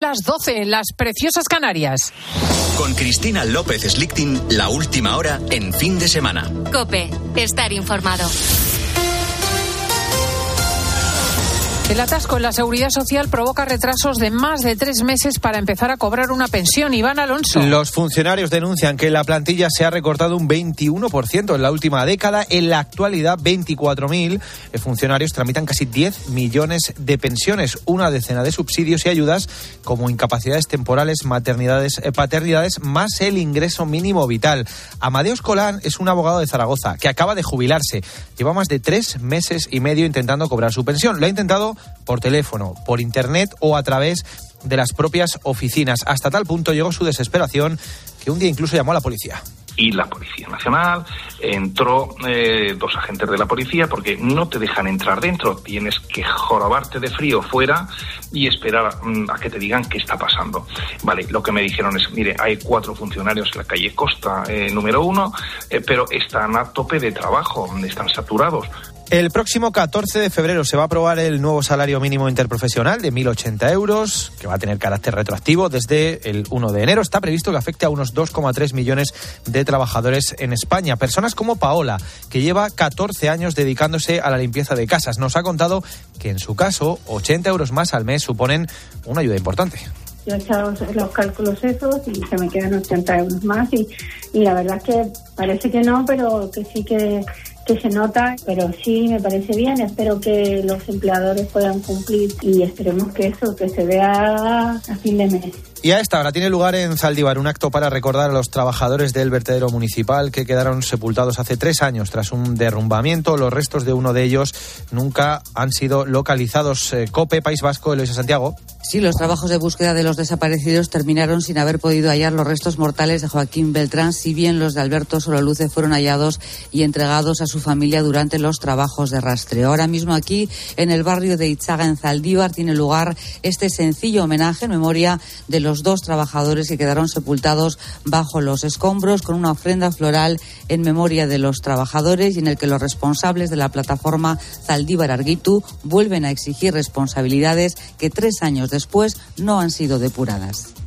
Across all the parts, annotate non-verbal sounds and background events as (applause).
Las 12 en las preciosas Canarias. Con Cristina López Slichting, la última hora en fin de semana. Cope, estar informado. El atasco en la seguridad social provoca retrasos de más de tres meses para empezar a cobrar una pensión. Iván Alonso. Los funcionarios denuncian que la plantilla se ha recortado un 21% en la última década. En la actualidad, 24.000 funcionarios tramitan casi 10 millones de pensiones, una decena de subsidios y ayudas como incapacidades temporales, maternidades, eh, paternidades, más el ingreso mínimo vital. Amadeus Colán es un abogado de Zaragoza que acaba de jubilarse. Lleva más de tres meses y medio intentando cobrar su pensión. Lo ha intentado por teléfono, por internet o a través de las propias oficinas. Hasta tal punto llegó su desesperación que un día incluso llamó a la policía y la Policía Nacional. Entró eh, dos agentes de la policía porque no te dejan entrar dentro. Tienes que jorobarte de frío fuera y esperar mm, a que te digan qué está pasando. Vale, lo que me dijeron es, mire, hay cuatro funcionarios en la calle Costa eh, número uno, eh, pero están a tope de trabajo, están saturados. El próximo 14 de febrero se va a aprobar el nuevo salario mínimo interprofesional de 1.080 euros, que va a tener carácter retroactivo desde el 1 de enero. Está previsto que afecte a unos 2,3 millones de trabajadores en España. Personas como Paola, que lleva 14 años dedicándose a la limpieza de casas, nos ha contado que en su caso 80 euros más al mes suponen una ayuda importante yo he echado los cálculos esos y se me quedan 80 euros más y, y la verdad es que parece que no, pero que sí que que se nota, pero sí me parece bien. Espero que los empleadores puedan cumplir y esperemos que eso, que se vea a fin de mes. Y a esta hora tiene lugar en Zaldívar un acto para recordar a los trabajadores del vertedero municipal que quedaron sepultados hace tres años tras un derrumbamiento. Los restos de uno de ellos nunca han sido localizados. Eh, COPE, País Vasco, Eloisa Santiago. Sí, los trabajos de búsqueda de los desaparecidos terminaron sin haber podido hallar los restos mortales de Joaquín Beltrán, si bien los de Alberto Sololuce fueron hallados y entregados a su familia durante los trabajos de rastreo. Ahora mismo aquí, en el barrio de Itzaga, en Zaldívar, tiene lugar este sencillo homenaje en memoria de los dos trabajadores que quedaron sepultados bajo los escombros con una ofrenda floral en memoria de los trabajadores y en el que los responsables de la plataforma Zaldívar Arguitu vuelven a exigir responsabilidades que tres años después no han sido depuradas.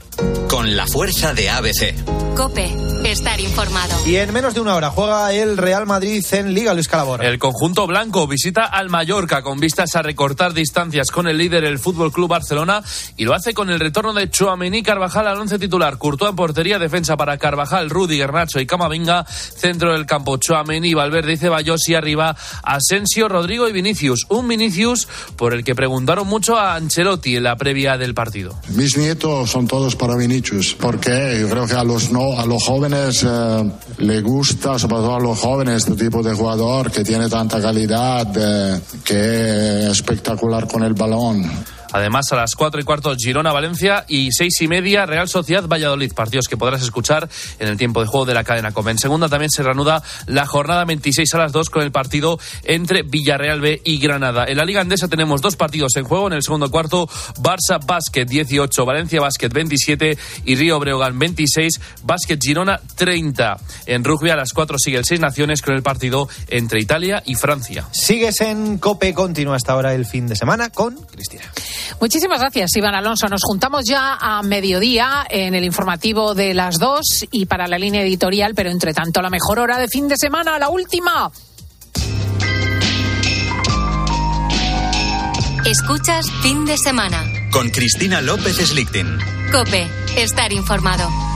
Con la fuerza de ABC. Cope, estar informado. Y en menos de una hora juega el Real Madrid en Liga Luis Calabor. El conjunto blanco visita al Mallorca con vistas a recortar distancias con el líder, el Fútbol Club Barcelona, y lo hace con el retorno de Chouameni Carvajal al once titular. Courtois en portería, defensa para Carvajal, Rudy, Garnacho y Camavinga. Centro del campo, Chouameni, Valverde y Ceballos y arriba Asensio, Rodrigo y Vinicius. Un Vinicius por el que preguntaron mucho a Ancelotti en la previa del partido. Mis nietos son todos para Vinicius, porque yo creo que a los no, a los jóvenes eh, le gusta, sobre todo a los jóvenes, este tipo de jugador que tiene tanta calidad, eh, que es espectacular con el balón. Además, a las 4 y cuarto, Girona-Valencia y 6 y media, Real Sociedad-Valladolid. Partidos que podrás escuchar en el tiempo de juego de la cadena COME. En segunda también se reanuda la jornada 26 a las 2 con el partido entre Villarreal B y Granada. En la Liga Andesa tenemos dos partidos en juego. En el segundo cuarto, Barça Basket 18, Valencia Basket 27 y Río Breogán 26, Basket Girona 30. En rugby a las 4 sigue el Seis Naciones con el partido entre Italia y Francia. Sigues en COPE, continúa hasta ahora el fin de semana con Cristina. Muchísimas gracias, Iván Alonso. Nos juntamos ya a mediodía en el informativo de las dos y para la línea editorial, pero entre tanto, la mejor hora de fin de semana, la última. Escuchas fin de semana. Con Cristina López Slichting. Cope, estar informado.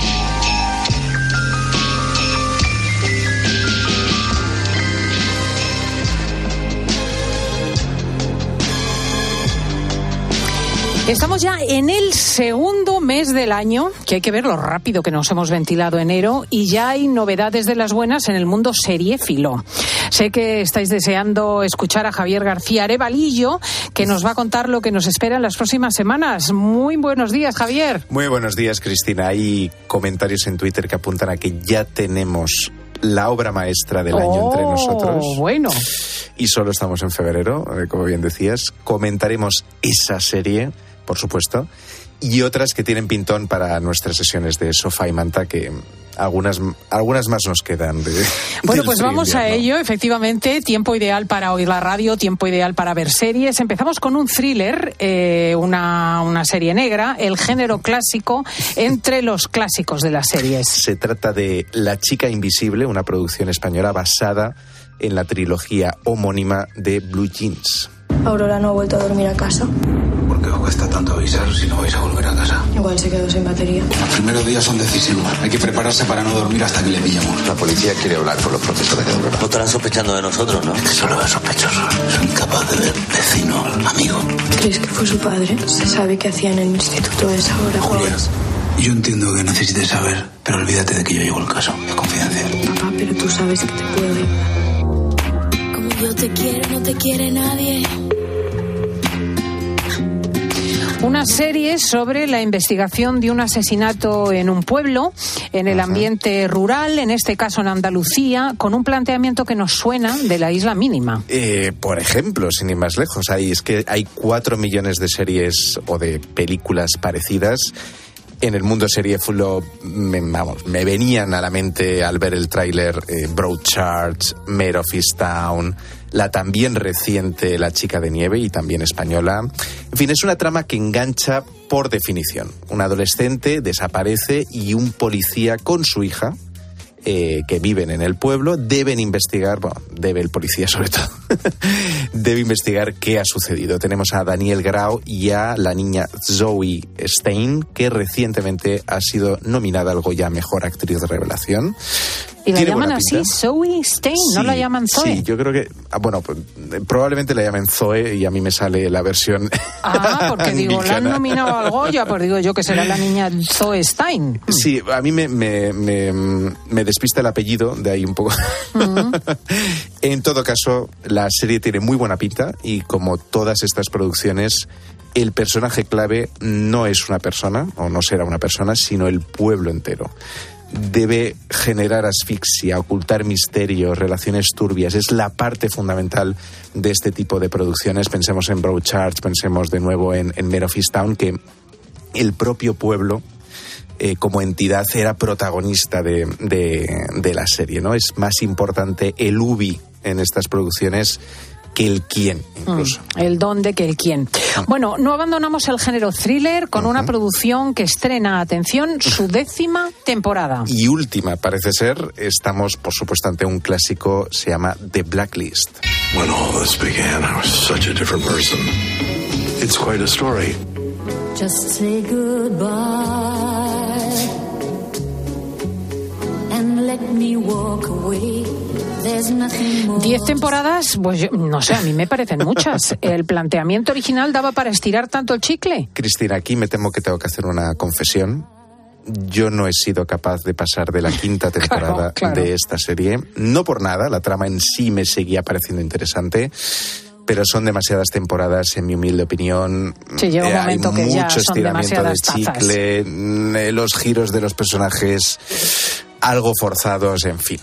Estamos ya en el segundo mes del año, que hay que ver lo rápido que nos hemos ventilado enero, y ya hay novedades de las buenas en el mundo seriéfilo. Sé que estáis deseando escuchar a Javier García Arevalillo, que nos va a contar lo que nos espera en las próximas semanas. Muy buenos días, Javier. Muy buenos días, Cristina. Hay comentarios en Twitter que apuntan a que ya tenemos la obra maestra del año entre nosotros. Bueno. Y solo estamos en febrero, eh, como bien decías. Comentaremos esa serie por supuesto, y otras que tienen pintón para nuestras sesiones de sofá y manta que algunas, algunas más nos quedan. De, bueno, pues vamos a ello. Efectivamente, tiempo ideal para oír la radio, tiempo ideal para ver series. Empezamos con un thriller, eh, una, una serie negra, el género clásico entre los clásicos de las series. Se trata de La chica invisible, una producción española basada en la trilogía homónima de Blue Jeans. Aurora no ha vuelto a dormir a casa. ¿Por qué os cuesta tanto avisar si no vais a volver a casa? Igual se quedó sin batería. Los primeros días son decisivos. Hay que prepararse para no dormir hasta que le pillemos. La policía quiere hablar con los profesores de Aurora. No estarán sospechando de nosotros, ¿no? Es que solo es sospechoso. Soy incapaz de ver vecino, amigo. ¿Crees que fue su padre? Se sabe qué hacía en el instituto a esa hora, Julia, yo entiendo que necesites saber, pero olvídate de que yo llevo el caso. Es confidencial. Papá, pero tú sabes que te puedo ayudar. Como yo te quiero, no te quiere nadie. Una serie sobre la investigación de un asesinato en un pueblo, en el ambiente rural, en este caso en Andalucía, con un planteamiento que nos suena de la isla mínima. Eh, por ejemplo, sin ir más lejos, hay, es que hay cuatro millones de series o de películas parecidas. En el mundo seriéfilo, me, vamos, me venían a la mente al ver el tráiler eh, Broadchurch, Mare of Easttown, la también reciente La chica de nieve y también española. En fin, es una trama que engancha por definición. Un adolescente desaparece y un policía con su hija, eh, que viven en el pueblo deben investigar, bueno, debe el policía sobre todo, (laughs) debe investigar qué ha sucedido. Tenemos a Daniel Grau y a la niña Zoe Stein, que recientemente ha sido nominada al Goya Mejor Actriz de Revelación. Y la llaman así. Zoe Stein, no la llaman Zoe. Sí, yo creo que, ah, bueno, pues, eh, probablemente la llamen Zoe y a mí me sale la versión. Ah, porque (laughs) digo, la han nominado al Goya, pues digo yo que será la niña Zoe Stein. Sí, a mí me, me, me, me despista el apellido, de ahí un poco. (laughs) en todo caso, la serie tiene muy buena pinta y como todas estas producciones, el personaje clave no es una persona, o no será una persona, sino el pueblo entero. Debe generar asfixia, ocultar misterios, relaciones turbias. Es la parte fundamental de este tipo de producciones. Pensemos en Broadchurch, pensemos de nuevo en, en Mare of que el propio pueblo eh, como entidad era protagonista de, de- de la serie, ¿no? Es más importante el ubi en estas producciones que el quién, incluso. Mm, el dónde que el quién. Bueno, no abandonamos el género thriller con una producción que estrena, atención, su (laughs) décima temporada. Y última, parece ser, estamos, por supuesto, ante un clásico, se llama The Blacklist. When all this began, I was such a different person. It's quite a story. Just say goodbye and let me walk away. Diez temporadas, pues yo- no sé, a mí me parecen muchas. (laughs) ¿El planteamiento original daba para estirar tanto el chicle? Cristina, aquí me temo que tengo que hacer una confesión. Yo no he sido capaz de pasar de la quinta (laughs) temporada claro. de esta serie. No por nada, la trama en sí me seguía pareciendo interesante. Pero son demasiadas temporadas, en mi humilde opinión. Sí, llega un Eh, momento Hay que ya mucho son estiramiento de tazas. chicle, eh, los giros de los personajes algo forzados, en fin.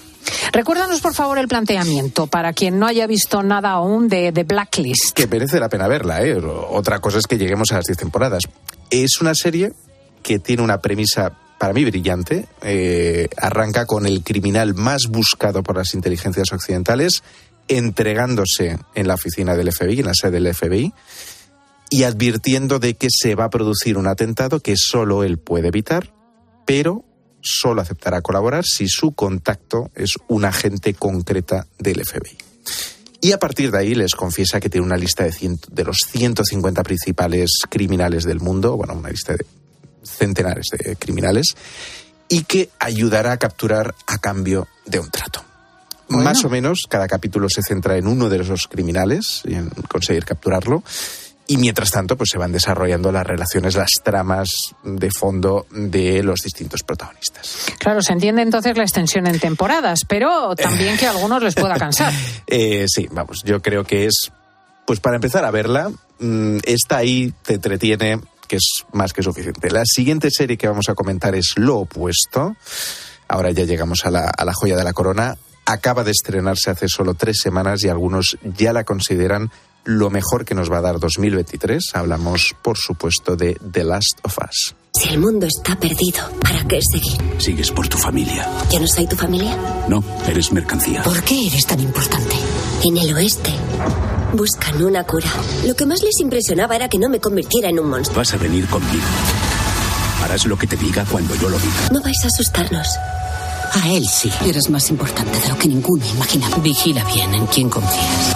Recuérdanos, por favor, el planteamiento para quien no haya visto nada aún de, Blacklist. que merece la pena verla. ¿eh? Otra cosa es que lleguemos a las 10 temporadas. Es una serie que tiene una premisa para mí brillante. Eh, arranca con el criminal más buscado por las inteligencias occidentales entregándose en la oficina del FBI, en la sede del FBI, y advirtiendo de que se va a producir un atentado que solo él puede evitar, pero solo aceptará colaborar si su contacto es un agente concreta del FBI. Y a partir de ahí les confiesa que tiene una lista de, cien- de los 150 principales criminales del mundo, bueno, una lista de centenares de criminales, y que ayudará a capturar a cambio de un trato. Bueno. Más o menos, cada capítulo se centra en uno de esos criminales y en conseguir capturarlo. Y mientras tanto, pues se van desarrollando las relaciones, las tramas de fondo de los distintos protagonistas. Claro, se entiende entonces la extensión en temporadas, pero también que a algunos les pueda cansar. (laughs) Eh, sí, vamos, yo creo que es, pues para empezar a verla, mm, está ahí, te entretiene, que es más que suficiente. La siguiente serie que vamos a comentar es Lo Opuesto. Ahora ya llegamos a la, a la joya de la corona. Acaba de estrenarse hace solo tres semanas y algunos ya la consideran lo mejor que nos va a dar 2023. Hablamos, por supuesto, de The Last of Us. Si el mundo está perdido, ¿para qué seguir? Sigues por tu familia. ¿Yo no soy tu familia? No, eres mercancía. ¿Por qué eres tan importante? En el oeste buscan una cura. Lo que más les impresionaba era que no me convirtiera en un monstruo. Vas a venir conmigo. Harás lo que te diga cuando yo lo diga. No vais a asustarnos. A él sí. Eres más importante de lo que ninguno imagina. Vigila bien en quién confías.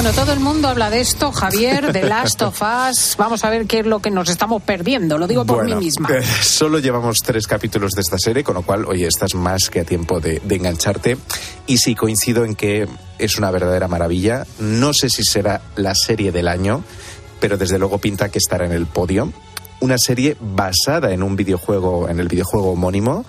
Bueno, todo el mundo habla de esto, Javier, de (laughs) Last of Us. Vamos a ver qué es lo que nos estamos perdiendo. Lo digo por Bueno, mí misma. eh, solo llevamos tres capítulos de esta serie, con lo cual, oye, estás más que a tiempo de, de engancharte. Y sí, coincido en que es una verdadera maravilla. No sé si será la serie del año, pero desde luego pinta que estará en el podio. Una serie basada en un videojuego, en el videojuego homónimo,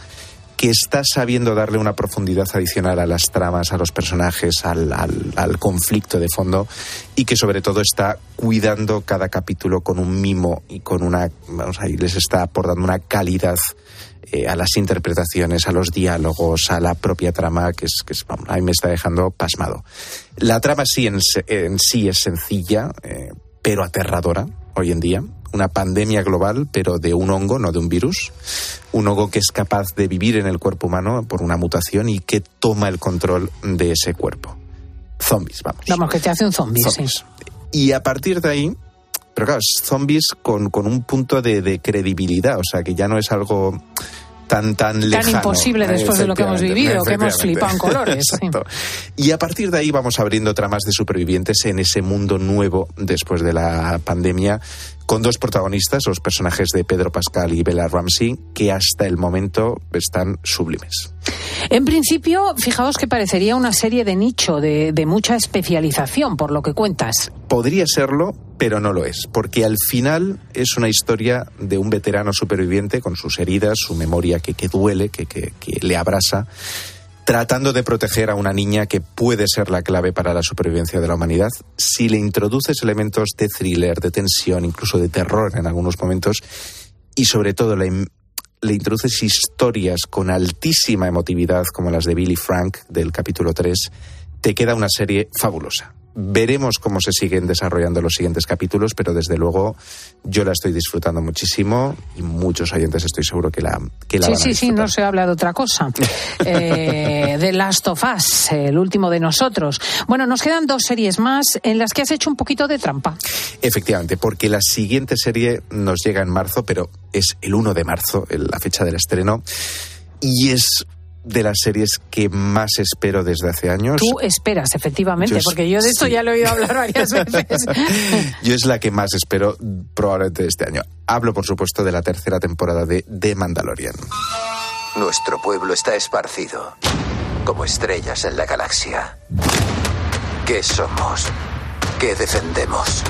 que está sabiendo darle una profundidad adicional a las tramas, a los personajes, al, al- conflicto de fondo y que sobre todo está cuidando cada capítulo con un mimo y con una, vamos ahí, les está aportando una calidad eh, a las interpretaciones, a los diálogos, a la propia trama, que es, que es a mí me está dejando pasmado. La trama sí en sí es sencilla, eh, pero aterradora hoy en día. Una pandemia global, pero de un hongo, no de un virus. Un hongo que es capaz de vivir en el cuerpo humano por una mutación y que toma el control de ese cuerpo. Zombies, vamos. Vamos, que te hace un zombie, sí. Zombies. Y a partir de ahí, pero claro, es zombies con, con un punto de, de credibilidad, o sea, que ya no es algo tan, tan lejano. Tan imposible después de lo que hemos vivido, que hemos flipado en colores. sí. Exacto. Y a partir de ahí vamos abriendo tramas de supervivientes en ese mundo nuevo después de la pandemia, con dos protagonistas, los personajes de Pedro Pascal y Bella Ramsey, que hasta el momento están sublimes. En principio, fijaos que parecería una serie de nicho, de, de mucha especialización, por lo que cuentas. Podría serlo, pero no lo es, porque al final es una historia de un veterano superviviente con sus heridas, su memoria que, que duele, que, que- que le abrasa, tratando de proteger a una niña que puede ser la clave para la supervivencia de la humanidad. Si le introduces elementos de thriller, de tensión, incluso de terror en algunos momentos, y sobre todo le, introduces historias con altísima emotividad, como las de Billy Frank del capítulo 3, te queda una serie fabulosa. Veremos cómo se siguen desarrollando los siguientes capítulos, pero desde luego yo la estoy disfrutando muchísimo y muchos oyentes estoy seguro que la, que la Sí, van a sí, sí, no se habla de otra cosa. (laughs) Eh, The Last of Us, el último de nosotros. Bueno, nos quedan dos series más en las que has hecho un poquito de trampa. Efectivamente, porque la siguiente serie nos llega en marzo, pero es el 1 de marzo, la fecha del estreno, y es de las series que más espero desde hace años. Tú esperas, efectivamente, Yo- porque yo de esto sí. ya lo he oído hablar varias (laughs) veces. (laughs) Yo es la que más espero probablemente de este año. Hablo, por supuesto, de la tercera temporada de The Mandalorian. Nuestro pueblo está esparcido, como estrellas en la galaxia. ¿Qué somos? ¿Qué defendemos?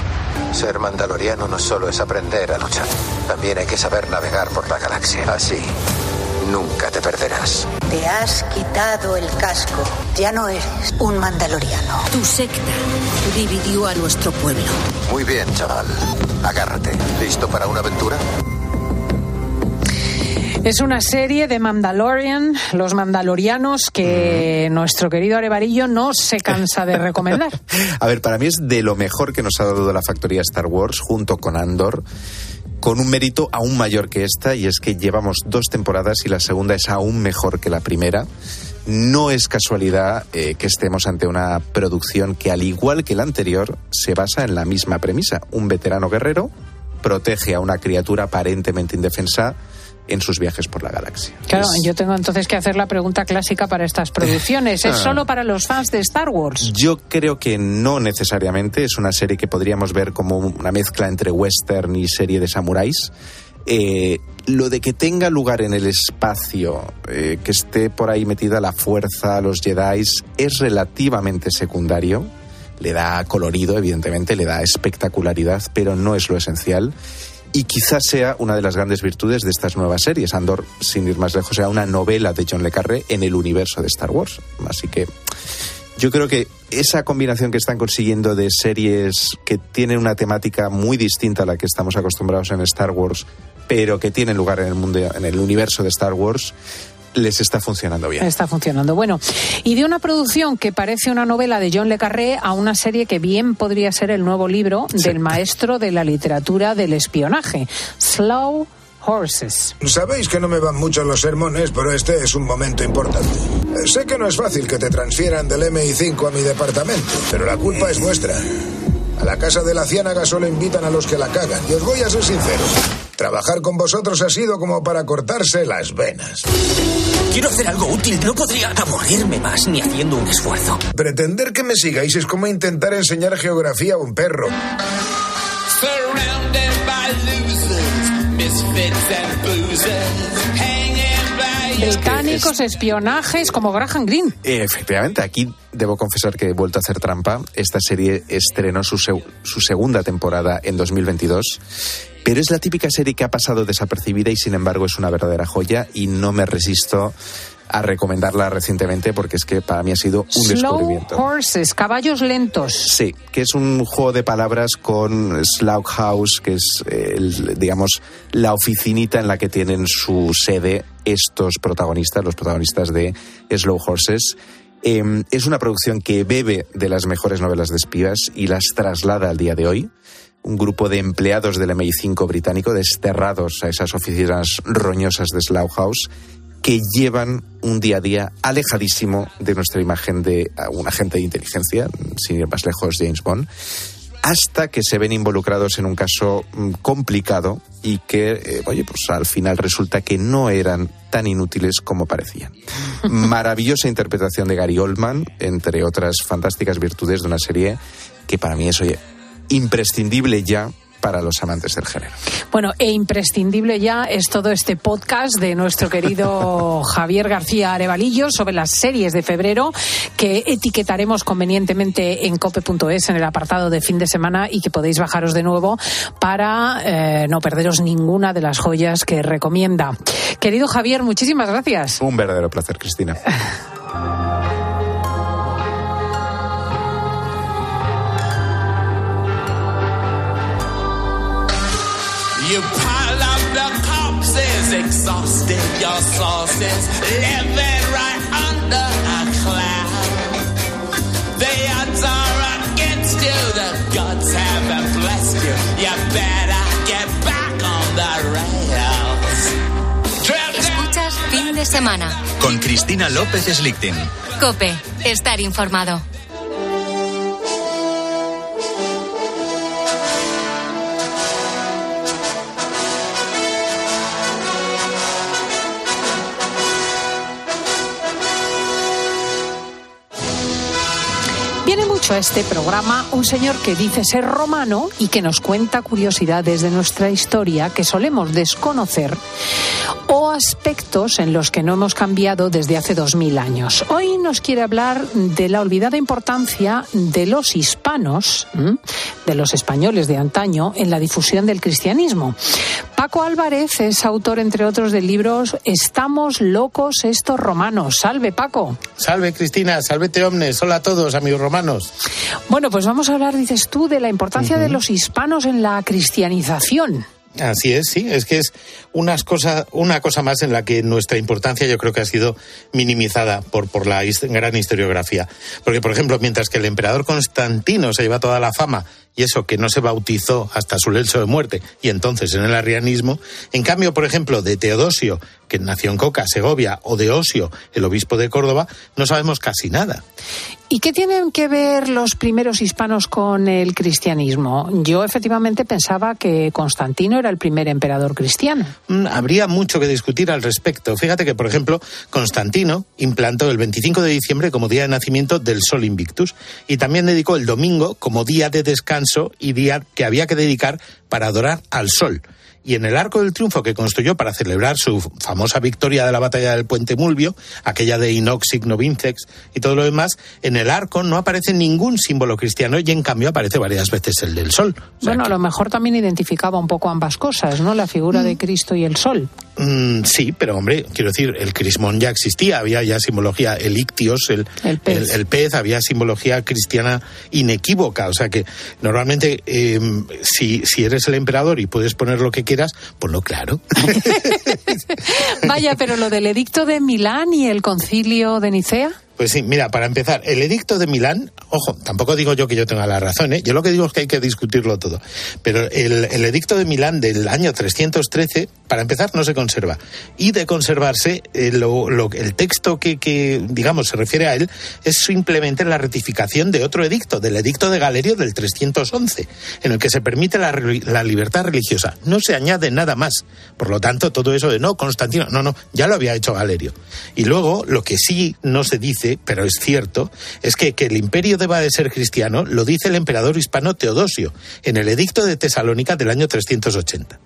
Ser mandaloriano no solo es aprender a luchar, también hay que saber navegar por la galaxia. Así, nunca te perderás. Te has quitado el casco. Ya no eres un mandaloriano. Tu secta dividió a nuestro pueblo. Muy bien, chaval. Agárrate. ¿Listo para una aventura? Es una serie de Mandalorian, los mandalorianos, que nuestro querido Arevarillo no se cansa de recomendar. (laughs) A ver, para mí es de lo mejor que nos ha dado la factoría Star Wars junto con Andor. Con un mérito aún mayor que esta, y es que llevamos dos temporadas y la segunda es aún mejor que la primera. No es casualidad eh, que estemos ante una producción que, al igual que la anterior, se basa en la misma premisa. Un veterano guerrero protege a una criatura aparentemente indefensa en sus viajes por la galaxia. Claro, yo tengo entonces que hacer la pregunta clásica para estas producciones. ¿Es Ah. solo para los fans de Star Wars? Yo creo que no necesariamente. Es una serie que podríamos ver como una mezcla entre western y serie de samuráis. Eh, lo de que tenga lugar en el espacio, eh, que esté por ahí metida la fuerza, los Jedi, es relativamente secundario. Le da colorido, evidentemente, le da espectacularidad, pero no es lo esencial. Y quizás sea una de las grandes virtudes de estas nuevas series. Andor, sin ir más lejos, sea una novela de John Le Carré en el universo de Star Wars. Así que yo creo que esa combinación que están consiguiendo de series que tienen una temática muy distinta a la que estamos acostumbrados en Star Wars, pero que tienen lugar en el mundo, en el universo de Star Wars, les está funcionando bien. Está funcionando. Bueno, y de una producción que parece una novela de John Le Carré a una serie que bien podría ser el nuevo libro del maestro de la literatura del espionaje, Slow Horses. Sabéis que no me van mucho los sermones, pero este es un momento importante. Sé que no es fácil que te transfieran del MI5 a mi departamento, pero la culpa es vuestra. A la casa de la ciénaga solo invitan a los que la cagan. Y os voy a ser sincero. Trabajar con vosotros ha sido como para cortarse las venas. Quiero hacer algo útil. No podría aburrirme más ni haciendo un esfuerzo. Pretender que me sigáis es como intentar enseñar geografía a un perro. Surrounded by losers, misfits and boozers, hanging by your Británicos, espionajes como Graham Greene. Efectivamente, aquí debo confesar que he vuelto a hacer trampa. Esta serie estrenó su, su segunda temporada en 2022. Pero es la típica serie que ha pasado desapercibida y sin embargo es una verdadera joya y no me resisto a recomendarla recientemente porque es que para mí ha sido un Slow descubrimiento. Horses, caballos lentos. Sí, que es un juego de palabras con Slough House, que es, eh, el, digamos, la oficinita en la que tienen su sede estos protagonistas, los protagonistas de Slow Horses. Eh, es una producción que bebe de las mejores novelas de espías y las traslada al día de hoy. Un grupo de empleados del MI5 británico desterrados a esas oficinas roñosas de Slough House que llevan un día a día alejadísimo de nuestra imagen de un agente de inteligencia, sin ir más lejos, James Bond, hasta que se ven involucrados en un caso mm, complicado y que, eh, oye, pues al final resulta que no eran tan inútiles como parecían. (laughs) Maravillosa interpretación de Gary Oldman, entre otras fantásticas virtudes de una serie que para mí es, oye, imprescindible ya para los amantes del género. Bueno, e imprescindible ya es todo este podcast de nuestro querido (laughs) Javier García Arevalillo sobre las series de febrero que etiquetaremos convenientemente en cope.es en el apartado de fin de semana y que podéis bajaros de nuevo para eh, no perderos ninguna de las joyas que recomienda. Querido Javier, muchísimas gracias. Un verdadero placer, Cristina. (laughs) exhausted your sources, living right under a cloud. The odds are against you, the gods haven't blessed you. You better get back on the rails. Escuchas fin de semana. Con Cristina López Slichting. Cope, estar informado. A este programa un señor que dice ser romano y que nos cuenta curiosidades de nuestra historia que solemos desconocer o aspectos en los que no hemos cambiado desde hace dos mil años. Hoy nos quiere hablar de la olvidada importancia de los hispanos, de los españoles de antaño, en la difusión del cristianismo. Paco Álvarez es autor, entre otros, del libro Estamos locos estos romanos. Salve, Paco. Salve Cristina, salvete omnes, hola a todos amigos romanos. Bueno, pues vamos a hablar, dices tú, de la importancia de los hispanos en la cristianización. Así es, sí, es que es unas cosa, una cosa más en la que nuestra importancia yo creo que ha sido minimizada por, por la gran historiografía. Porque, por ejemplo, mientras que el emperador Constantino se lleva toda la fama y eso que no se bautizó hasta su lecho de muerte y entonces en el arrianismo, en cambio, por ejemplo, de Teodosio, que nació en Coca, Segovia, o de Osio, el obispo de Córdoba, no sabemos casi nada. ¿Y qué tienen que ver los primeros hispanos con el cristianismo? Yo efectivamente pensaba que Constantino era el primer emperador cristiano. Mm, Habría mucho que discutir al respecto. Fíjate que, por ejemplo, Constantino implantó el 25 de diciembre como día de nacimiento del Sol Invictus y también dedicó el domingo como día de descanso y día que había que dedicar para adorar al Sol. Y en el arco del triunfo que construyó para celebrar su famosa victoria de la batalla del Puente Mulvio, aquella de Inox Signo Vincex y todo lo demás, en el arco no aparece ningún símbolo cristiano y en cambio aparece varias veces el del sol. bueno, a lo mejor también identificaba un poco ambas cosas, ¿no? La figura de Cristo y el sol. Mm, sí, pero hombre, quiero decir, el crismón ya existía, había ya simbología, el ictios, el, El pez. el pez, había simbología cristiana inequívoca. O sea que normalmente, eh, si, si eres el emperador y puedes poner lo que quieras, ponlo claro. (laughs) Vaya, pero lo del edicto de Milán y el concilio de Nicea. Pues sí, mira, para empezar, el edicto de Milán, ojo, tampoco digo yo que yo tenga la razón, ¿eh? yo lo que digo es que hay que discutirlo todo, pero el, edicto de Milán del año 313, para empezar, no se conserva. Y de conservarse, eh, lo- lo- el texto que, digamos, se refiere a él es simplemente la ratificación de otro edicto, del edicto de Galerio del 311, en el que se permite la libertad religiosa. No se añade nada más. Por lo tanto, todo eso de no, Constantino, no, no, ya lo había hecho Galerio. Y luego, lo que sí no se dice, pero es cierto, es que, que el imperio deba de ser cristiano lo dice el emperador hispano Teodosio en el edicto de Tesalónica del año 380.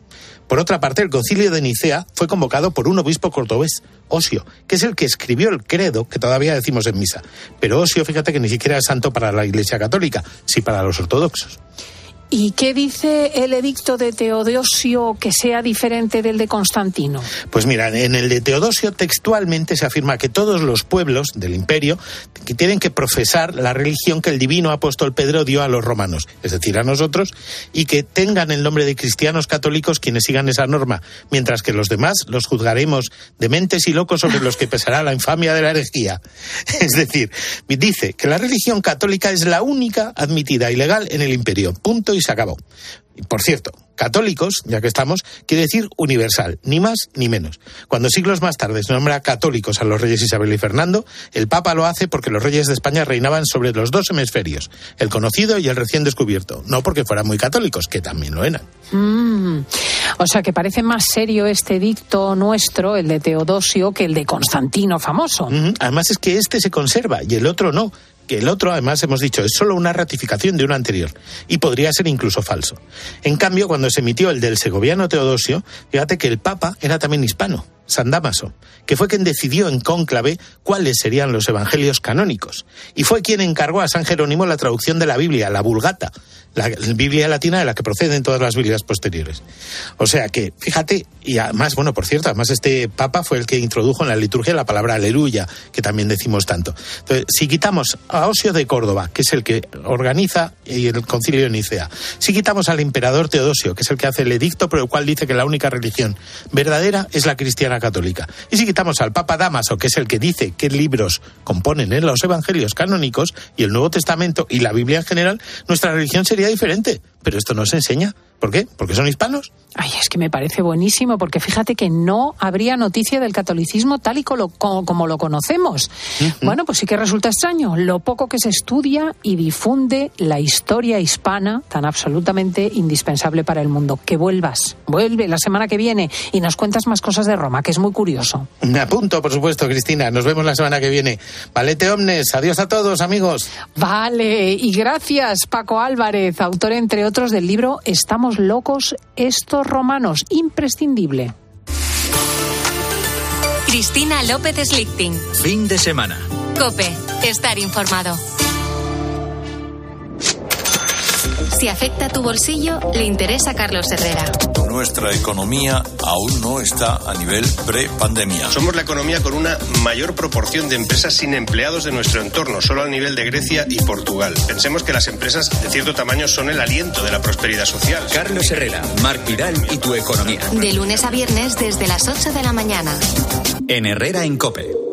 Por otra parte, el concilio de Nicea fue convocado por un obispo cordobés, Osio, que es el que escribió el credo que todavía decimos en misa. Pero Osio, fíjate que ni siquiera es santo para la Iglesia Católica, sí para los ortodoxos. ¿Y qué dice el edicto de Teodosio que sea diferente del de Constantino? Pues mira, en el de Teodosio textualmente se afirma que todos los pueblos del imperio tienen que profesar la religión que el divino apóstol Pedro dio a los romanos, es decir, a nosotros, y que tengan el nombre de cristianos católicos quienes sigan esa norma, mientras que los demás los juzgaremos dementes y locos sobre los que pesará la infamia de la herejía. (laughs) Es decir, dice que la religión católica es la única admitida y legal en el imperio. Punto y se acabó. Por cierto, católicos, ya que estamos, quiere decir universal, ni más ni menos. Cuando siglos más tarde se nombra católicos a los reyes Isabel y Fernando, el Papa lo hace porque los reyes de España reinaban sobre los dos hemisferios, el conocido y el recién descubierto, no porque fueran muy católicos, que también lo eran. Mm. O sea que parece más serio este edicto nuestro, el de Teodosio, que el de Constantino famoso. Además es que este se conserva y el otro no. El otro, además, hemos dicho, es solo una ratificación de uno anterior y podría ser incluso falso. En cambio, cuando se emitió el del segoviano Teodosio, fíjate que el Papa era también hispano, San Damaso, que fue quien decidió en cónclave cuáles serían los evangelios canónicos. Y fue quien encargó a San Jerónimo la traducción de la Biblia, la Vulgata, la Biblia latina de la que proceden todas las Biblias posteriores. O sea que, fíjate, y además, bueno, por cierto, además este Papa fue el que introdujo en la liturgia la palabra aleluya, que también decimos tanto. Entonces, si quitamos a Osio de Córdoba, que es el que organiza el concilio de Nicea, si quitamos al emperador Teodosio, que es el que hace el edicto por el cual dice que la única religión verdadera es la cristiana católica, y si quitamos al Papa Damaso, que es el que dice qué libros componen en los evangelios canónicos y el Nuevo Testamento y la Biblia en general, nuestra religión sería diferente. Pero esto no se enseña. ¿Por qué? ¿Porque son hispanos? Ay, es que me parece buenísimo, porque fíjate que no habría noticia del catolicismo tal y como, como- como lo conocemos. Bueno, pues sí que resulta extraño lo poco que se estudia y difunde la historia hispana tan absolutamente indispensable para el mundo. Que vuelvas, vuelve la semana que viene y nos cuentas más cosas de Roma, que es muy curioso. Me apunto, por supuesto, Cristina. Nos vemos la semana que viene. Valete omnes. Adiós a todos, amigos. Vale, y gracias Paco Álvarez, autor entre otros del libro Estamos locos estos romanos, imprescindible. Cristina López Slichting. Fin de semana. Cope, estar informado. Si afecta tu bolsillo, le interesa a Carlos Herrera. Nuestra economía aún no está a nivel pre-pandemia. Somos la economía con una mayor proporción de empresas sin empleados de nuestro entorno, solo al nivel de Grecia y Portugal. Pensemos que las empresas de cierto tamaño son el aliento de la prosperidad social. Carlos Herrera, Marc Vidal y tu economía. De lunes a viernes desde las 8 de la mañana. En Herrera en Cope.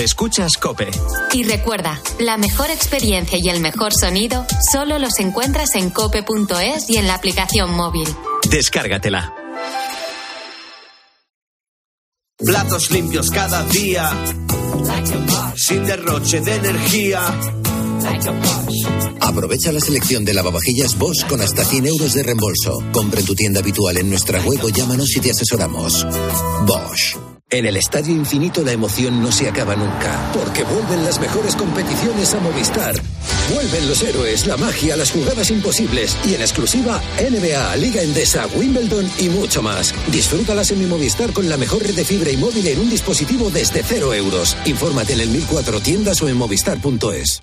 Escuchas Cope. Y recuerda, la mejor experiencia y el mejor sonido solo los encuentras en cope.es y en la aplicación móvil. Descárgatela. Platos limpios cada día, sin derroche de energía. Aprovecha la selección de lavavajillas Bosch con hasta 100 euros de reembolso. Compra en tu tienda habitual en nuestra web o llámanos y te asesoramos. Bosch. En el Estadio Infinito la emoción no se acaba nunca, porque vuelven las mejores competiciones a Movistar. Vuelven los héroes, la magia, las jugadas imposibles y en exclusiva NBA, Liga Endesa, Wimbledon y mucho más. Disfrútalas en mi Movistar con la mejor red de fibra y móvil en un dispositivo desde cero euros. Infórmate en el 1004 tiendas o en movistar.es.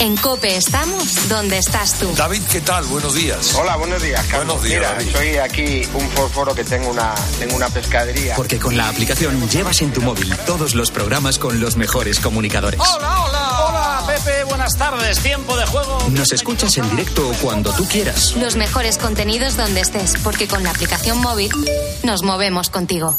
En Cope estamos donde estás tú. David, ¿qué tal? Buenos días. Hola, buenos días, Carlos. Buenos días, Mira, David. soy aquí un fósforo que tengo una, tengo una pescadería. Porque con la aplicación llevas en tu móvil todos los programas con los mejores comunicadores. Hola, hola. Hola, Pepe, buenas tardes. Tiempo de juego. Nos escuchas en directo cuando tú quieras. Los mejores contenidos donde estés, porque con la aplicación móvil nos movemos contigo.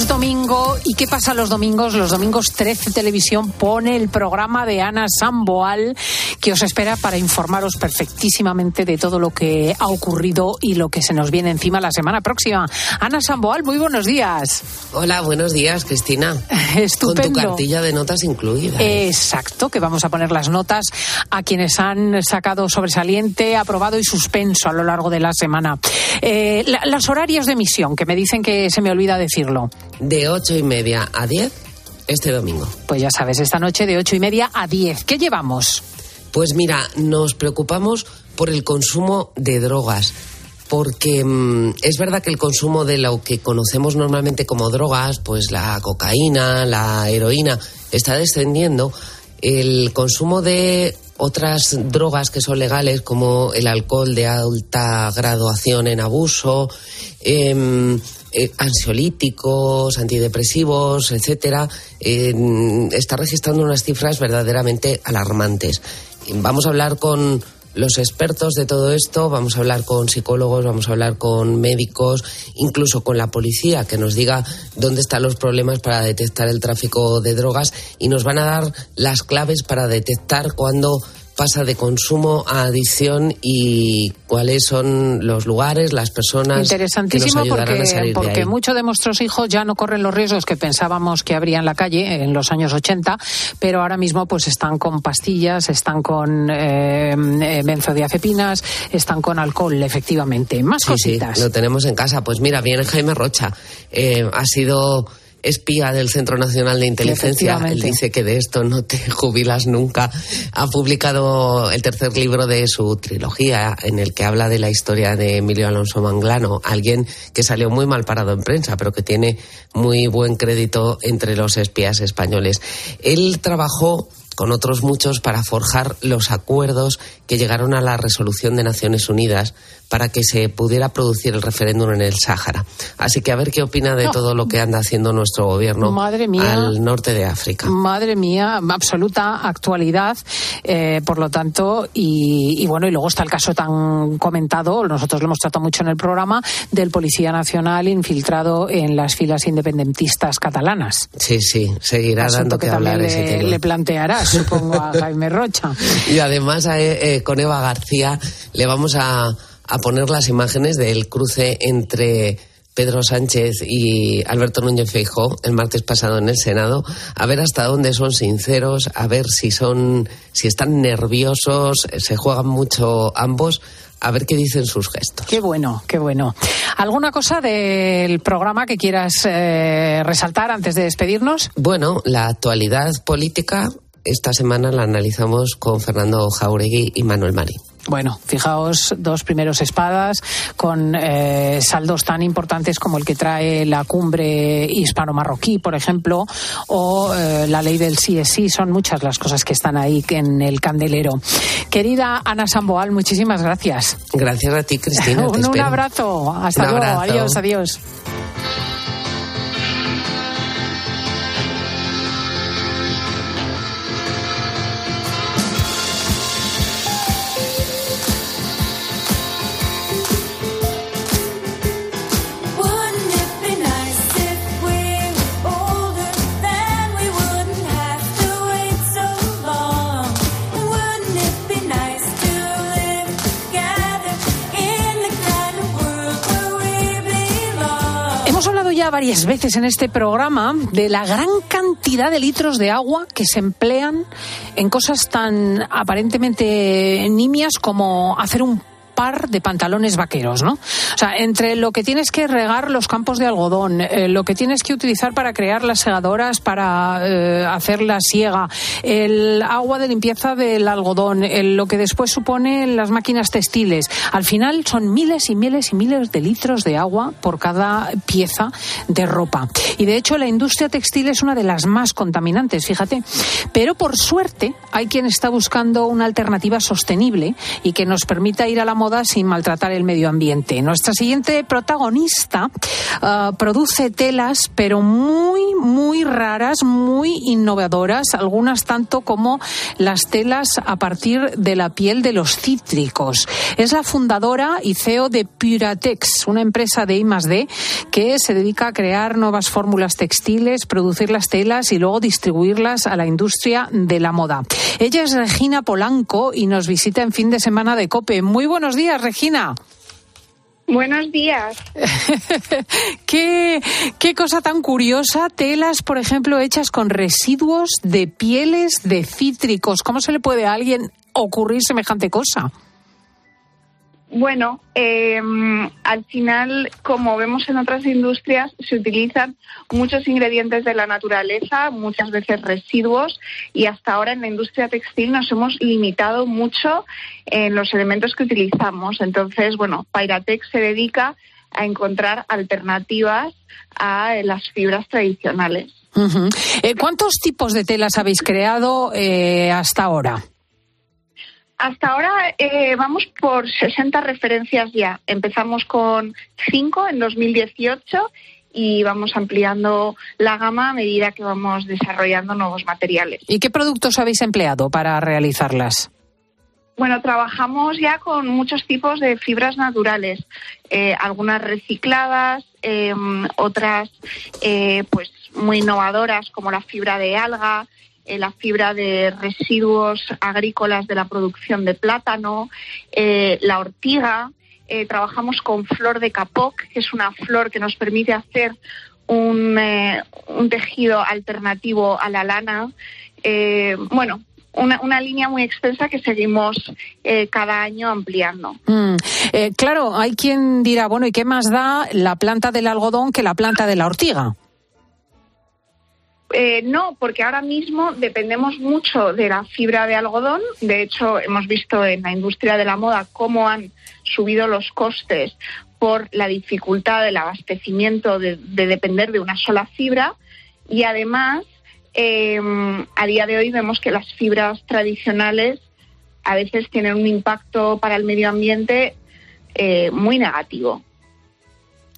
Es domingo y ¿qué pasa los domingos? Los domingos 13 Televisión pone el programa de Ana Samboal que os espera para informaros perfectísimamente de todo lo que ha ocurrido y lo que se nos viene encima la semana próxima. Ana Samboal, muy buenos días. Hola, buenos días, Cristina. Estupendo. (laughs) Con tu cartilla de notas incluida. Exacto, que vamos a poner las notas a quienes han sacado sobresaliente, aprobado y suspenso a lo largo de la semana. Eh, la- las horarios de emisión, que me dicen que se me olvida decirlo. De ocho y media a diez este domingo. Pues ya sabes, esta noche de ocho y media a diez. ¿Qué llevamos? Pues mira, nos preocupamos por el consumo de drogas. Porque mm, es verdad que el consumo de lo que conocemos normalmente como drogas, pues la cocaína, la heroína, está descendiendo. El consumo de otras drogas que son legales, como el alcohol de alta graduación en abuso, em, eh, ansiolíticos, antidepresivos, etcétera, está registrando unas cifras verdaderamente alarmantes. Vamos a hablar con los expertos de todo esto, vamos a hablar con psicólogos, vamos a hablar con médicos, incluso con la policía, que nos diga dónde están los problemas para detectar el tráfico de drogas y nos van a dar las claves para detectar cuándo pasa de consumo a adicción y cuáles son los lugares, las personas que nos Interesantísimo ayudarán porque, a salir de porque ahí. muchos de nuestros hijos ya no corren los riesgos que pensábamos que habría en la calle en los años 80, pero ahora mismo pues están con pastillas, están con eh, eh, benzodiazepinas, están con alcohol, efectivamente. Más Sí, sí, cositas. lo tenemos en casa. Pues mira, viene Jaime Rocha. Eh, ha sido espía del Centro Nacional de Inteligencia. Él dice que de esto no te (laughs) jubilas nunca. Ha publicado el tercer libro de su trilogía en el que habla de la historia de Emilio Alonso Manglano, alguien que salió muy mal parado en prensa, pero que tiene muy buen crédito entre los espías españoles. Él trabajó con otros muchos para forjar los acuerdos que llegaron a la resolución de Naciones Unidas para que se pudiera producir el referéndum en el Sáhara. Así que a ver qué opina de No. todo lo que anda haciendo nuestro gobierno Madre mía. al norte de África. Madre mía, absoluta actualidad, eh, por lo tanto, y, y bueno, y luego está el caso tan comentado, nosotros lo hemos tratado mucho en el programa, del Policía Nacional infiltrado en las filas independentistas catalanas. Sí, sí, seguirá Asunto dando que, que hablar ese tema. le plantearás, supongo, a Jaime Rocha. Y además a, eh, con Eva García le vamos a, a poner las imágenes del cruce entre Pedro Sánchez y Alberto Núñez Feijóo el martes pasado en el Senado, a ver hasta dónde son sinceros, a ver si son, si están nerviosos, se juegan mucho ambos, a ver qué dicen sus gestos. Qué bueno, qué bueno. ¿Alguna cosa del programa que quieras eh, resaltar antes de despedirnos? Bueno, la actualidad política esta semana la analizamos con Fernando Jauregui y Manuel Mari. Bueno, fijaos, dos primeros espadas con eh, saldos tan importantes como el que trae la cumbre hispano-marroquí, por ejemplo, o eh, la ley del CSI. Son muchas las cosas que están ahí en el candelero. Querida Ana Samboal, muchísimas gracias. Gracias a ti, Cristina. (laughs) un, un abrazo. Hasta Un luego. abrazo. Adiós, adiós. Hemos hablado ya varias veces en este programa de la gran cantidad de litros de agua que se emplean en cosas tan aparentemente nimias como hacer un par de pantalones vaqueros, ¿no? O sea, entre lo que tienes que regar los campos de algodón, eh, lo que tienes que utilizar para crear las segadoras para eh, hacer la siega, el agua de limpieza del algodón, el- lo que después suponen las máquinas textiles, al final son miles y miles y miles de litros de agua por cada pieza de ropa. Y de hecho la industria textil es una de las más contaminantes, fíjate. Pero por suerte hay quien está buscando una alternativa sostenible y que nos permita ir a la moda sin maltratar el medio ambiente. Nuestra siguiente protagonista ah, produce telas, pero muy, muy raras, muy innovadoras, algunas tanto como las telas a partir de la piel de los cítricos. Es la fundadora y CEO de Puratex, una empresa de I+D que se dedica a crear nuevas fórmulas textiles, producir las telas y luego distribuirlas a la industria de la moda. Ella es Regina Polanco y nos visita en fin de semana de COPE. Muy buenos días, Regina. Buenos días. (laughs) ¿Qué, qué cosa tan curiosa, telas, por ejemplo, hechas con residuos de pieles de cítricos. ¿Cómo se le puede a alguien ocurrir semejante cosa? Bueno, eh, al final, como vemos en otras industrias, se utilizan muchos ingredientes de la naturaleza, muchas veces residuos, y hasta ahora en la industria textil nos hemos limitado mucho en los elementos que utilizamos. Entonces, bueno, Pyratex se dedica a encontrar alternativas a las fibras tradicionales. Eh, ¿Cuántos tipos de telas habéis creado eh, hasta ahora? Hasta ahora eh, vamos por 60 referencias ya. Empezamos con 5 en 2018 y vamos ampliando la gama a medida que vamos desarrollando nuevos materiales. ¿Y qué productos habéis empleado para realizarlas? Bueno, trabajamos ya con muchos tipos de fibras naturales, eh, algunas recicladas, eh, otras eh, pues muy innovadoras como la fibra de alga, eh, la fibra de residuos agrícolas de la producción de plátano, eh, la ortiga. Eh, trabajamos con flor de capoc, que es una flor que nos permite hacer un, un tejido alternativo a la lana. Bueno, una, línea muy extensa que seguimos cada año ampliando. Mm, claro, hay quien dirá, bueno, ¿y qué más da la planta del algodón que la planta de la ortiga? Eh, no, porque ahora mismo dependemos mucho de la fibra de algodón. De hecho, hemos visto en la industria de la moda cómo han subido los costes por la dificultad del abastecimiento de, de depender de una sola fibra. Y además, eh, a día de hoy vemos que las fibras tradicionales a veces tienen un impacto para el medio ambiente eh, muy negativo.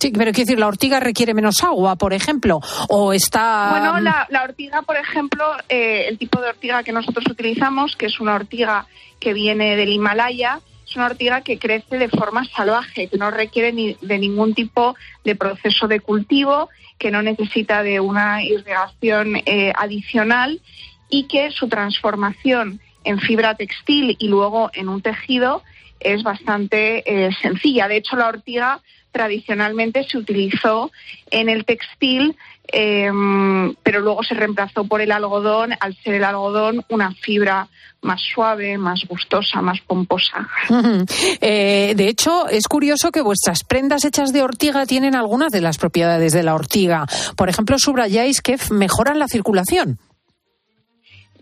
Sí, pero quiero decir, la ortiga requiere menos agua, por ejemplo, o está. Bueno, la, la ortiga, por ejemplo, eh, el tipo de ortiga que nosotros utilizamos, que es una ortiga que viene del Himalaya, es una ortiga que crece de forma salvaje, que no requiere ni de ningún tipo de proceso de cultivo, que no necesita de una irrigación eh, adicional y que su transformación en fibra textil y luego en un tejido es bastante eh, sencilla. De hecho, la ortiga tradicionalmente se utilizó en el textil, eh, pero luego se reemplazó por el algodón, al ser el algodón una fibra más suave, más gustosa, más pomposa. (laughs) Eh, de hecho, es curioso que vuestras prendas hechas de ortiga tienen algunas de las propiedades de la ortiga. Por ejemplo, subrayáis que mejoran la circulación.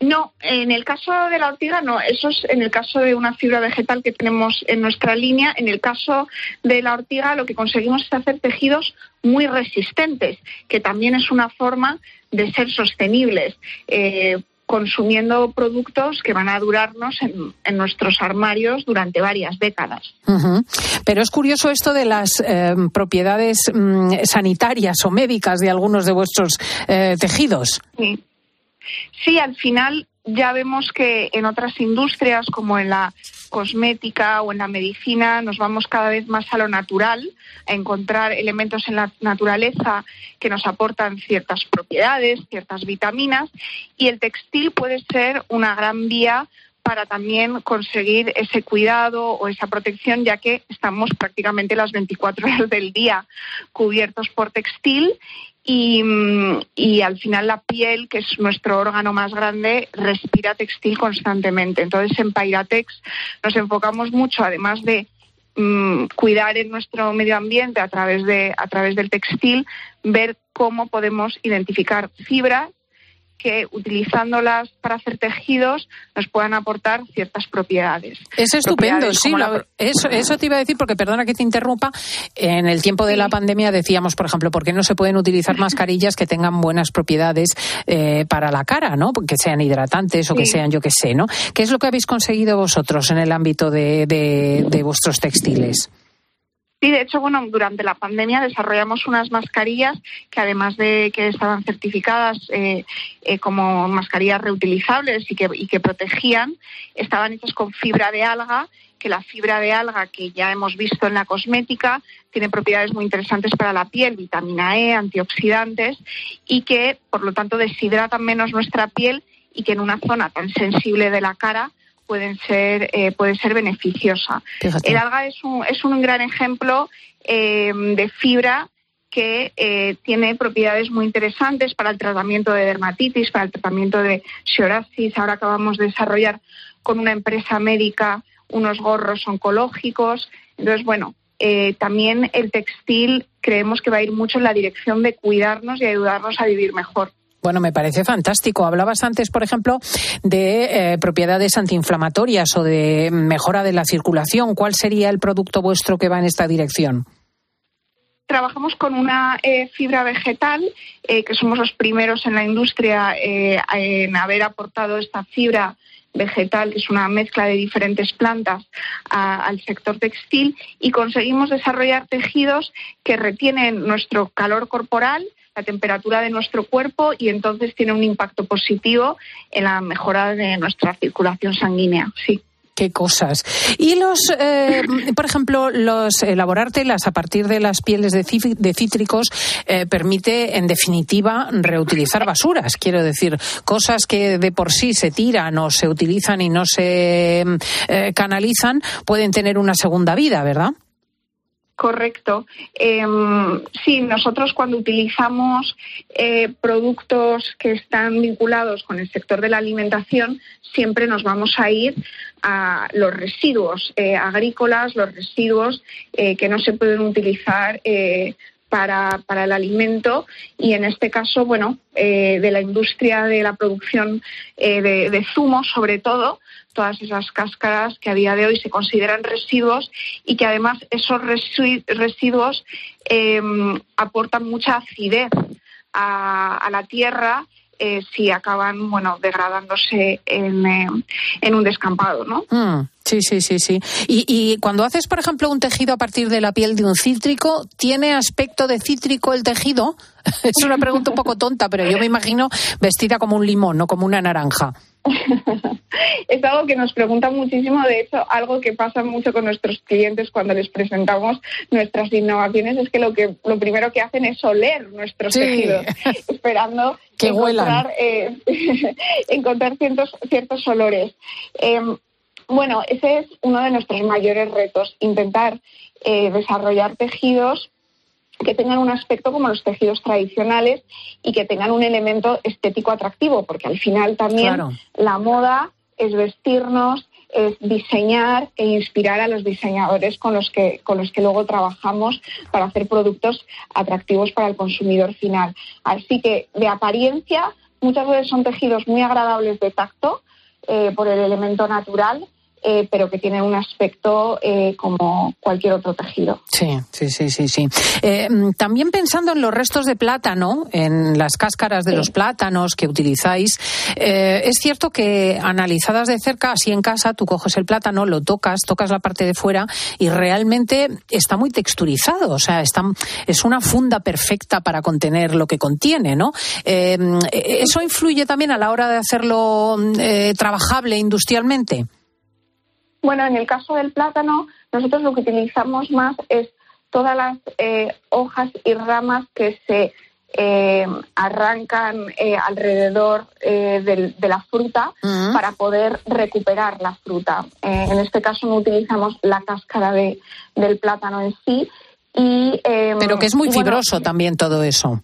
No, en el caso de la ortiga no, eso es en el caso de una fibra vegetal que tenemos en nuestra línea. En el caso de la ortiga lo que conseguimos es hacer tejidos muy resistentes, que también es una forma de ser sostenibles. eh, consumiendo productos que van a durarnos en, en nuestros armarios durante varias décadas. Pero es curioso esto de las eh, propiedades mm, sanitarias o médicas de algunos de vuestros eh, tejidos. Sí. Sí, al final ya vemos que en otras industrias como en la cosmética o en la medicina nos vamos cada vez más a lo natural, a encontrar elementos en la naturaleza que nos aportan ciertas propiedades, ciertas vitaminas y el textil puede ser una gran vía para también conseguir ese cuidado o esa protección, ya que estamos prácticamente las 24 horas del día cubiertos por textil y, y al final la piel, que es nuestro órgano más grande, respira textil constantemente. Entonces en Pairatex nos enfocamos mucho, además de mm, cuidar en nuestro medio ambiente a través, de, a través del textil, ver cómo podemos identificar fibras que utilizándolas para hacer tejidos nos puedan aportar ciertas propiedades. Es estupendo, sí. la- eso, eso te iba a decir, porque perdona que te interrumpa. En el tiempo de la pandemia decíamos, por ejemplo, ¿por qué no se pueden utilizar mascarillas que tengan buenas propiedades eh, para la cara, ¿no? Que sean hidratantes o que sean, yo qué sé, ¿no? ¿Qué es lo que habéis conseguido vosotros en el ámbito de, de- de vuestros textiles? Sí, de hecho, bueno, durante la pandemia desarrollamos unas mascarillas que además de que estaban certificadas eh, eh, como mascarillas reutilizables y que, y que protegían, estaban hechas con fibra de alga, que la fibra de alga que ya hemos visto en la cosmética tiene propiedades muy interesantes para la piel, vitamina E, antioxidantes y que, por lo tanto, deshidratan menos nuestra piel y que en una zona tan sensible de la cara pueden ser, eh, puede ser beneficiosa. Fíjate. El alga es un, es un gran ejemplo eh, de fibra que eh, tiene propiedades muy interesantes para el tratamiento de dermatitis, para el tratamiento de psoriasis. Ahora acabamos de desarrollar con una empresa médica unos gorros oncológicos. Entonces, bueno, eh, también el textil creemos que va a ir mucho en la dirección de cuidarnos y ayudarnos a vivir mejor. Bueno, me parece fantástico. Hablabas antes, por ejemplo, de eh, propiedades antiinflamatorias o de mejora de la circulación. ¿Cuál sería el producto vuestro que va en esta dirección? Trabajamos con una eh, fibra vegetal, eh, que somos los primeros en la industria en haber aportado esta fibra vegetal, que es una mezcla de diferentes plantas, a- al sector textil y conseguimos desarrollar tejidos que retienen nuestro calor corporal, la temperatura de nuestro cuerpo y entonces tiene un impacto positivo en la mejora de nuestra circulación sanguínea. Sí. Qué cosas. Y los, eh, (clears throat) por ejemplo, los elaborar telas a partir de las pieles de, cítricos eh, permite, en definitiva, reutilizar basuras. Quiero decir, cosas que de por sí se tiran o se utilizan y no se eh, canalizan pueden tener una segunda vida, ¿verdad? Correcto. Eh, sí, nosotros cuando utilizamos eh, productos que están vinculados con el sector de la alimentación, siempre nos vamos a ir a los residuos eh, agrícolas, los residuos eh, que no se pueden utilizar para, para el alimento y en este caso, bueno, eh, de la industria de la producción eh, de, de zumos sobre todo, todas esas cáscaras que a día de hoy se consideran residuos y que además esos resi- residuos eh, aportan mucha acidez a, a la tierra eh, si acaban bueno degradándose en, eh, en un descampado, ¿no? Mm, sí, sí, sí, sí. Y, y cuando haces, por ejemplo, un tejido a partir de la piel de un cítrico, ¿tiene aspecto de cítrico el tejido? (laughs) es una pregunta un poco tonta, pero yo me imagino vestida como un limón, no como una naranja. (laughs) es algo que nos preguntan muchísimo, de hecho, algo que pasa mucho con nuestros clientes cuando les presentamos nuestras innovaciones es que lo que lo primero que hacen es oler nuestros Sí. tejidos, (laughs) esperando Que encontrar, eh, encontrar ciertos, ciertos olores. Eh, bueno, ese es uno de nuestros mayores retos, intentar eh, desarrollar tejidos que tengan un aspecto como los tejidos tradicionales y que tengan un elemento estético atractivo, porque al final también Claro. la moda es vestirnos, es diseñar e inspirar a los diseñadores con los que con los que luego trabajamos para hacer productos atractivos para el consumidor final. Así que de apariencia muchas veces son tejidos muy agradables de tacto eh, por el elemento natural, eh, pero que tienen un aspecto eh, como cualquier otro tejido. Sí, sí, sí, sí, sí. Eh, mm, también pensando en los restos de plátano, en las cáscaras de los plátanos que utilizáis, eh, es cierto que analizadas de cerca, así en casa, tú coges el plátano, lo tocas, tocas la parte de fuera y realmente está muy texturizado, o sea, está, es una funda perfecta para contener lo que contiene, ¿no? Eh, mm, ¿Eso influye también a la hora de hacerlo mm, trabajable industrialmente? Bueno, en el caso del plátano, nosotros lo que utilizamos más es todas las eh, hojas y ramas que se eh, arrancan eh, alrededor eh, del- de la fruta Mm. para poder recuperar la fruta. Eh, en este caso no utilizamos la cáscara de- del plátano en sí. Y, eh, Pero que es muy bueno, fibroso también todo eso.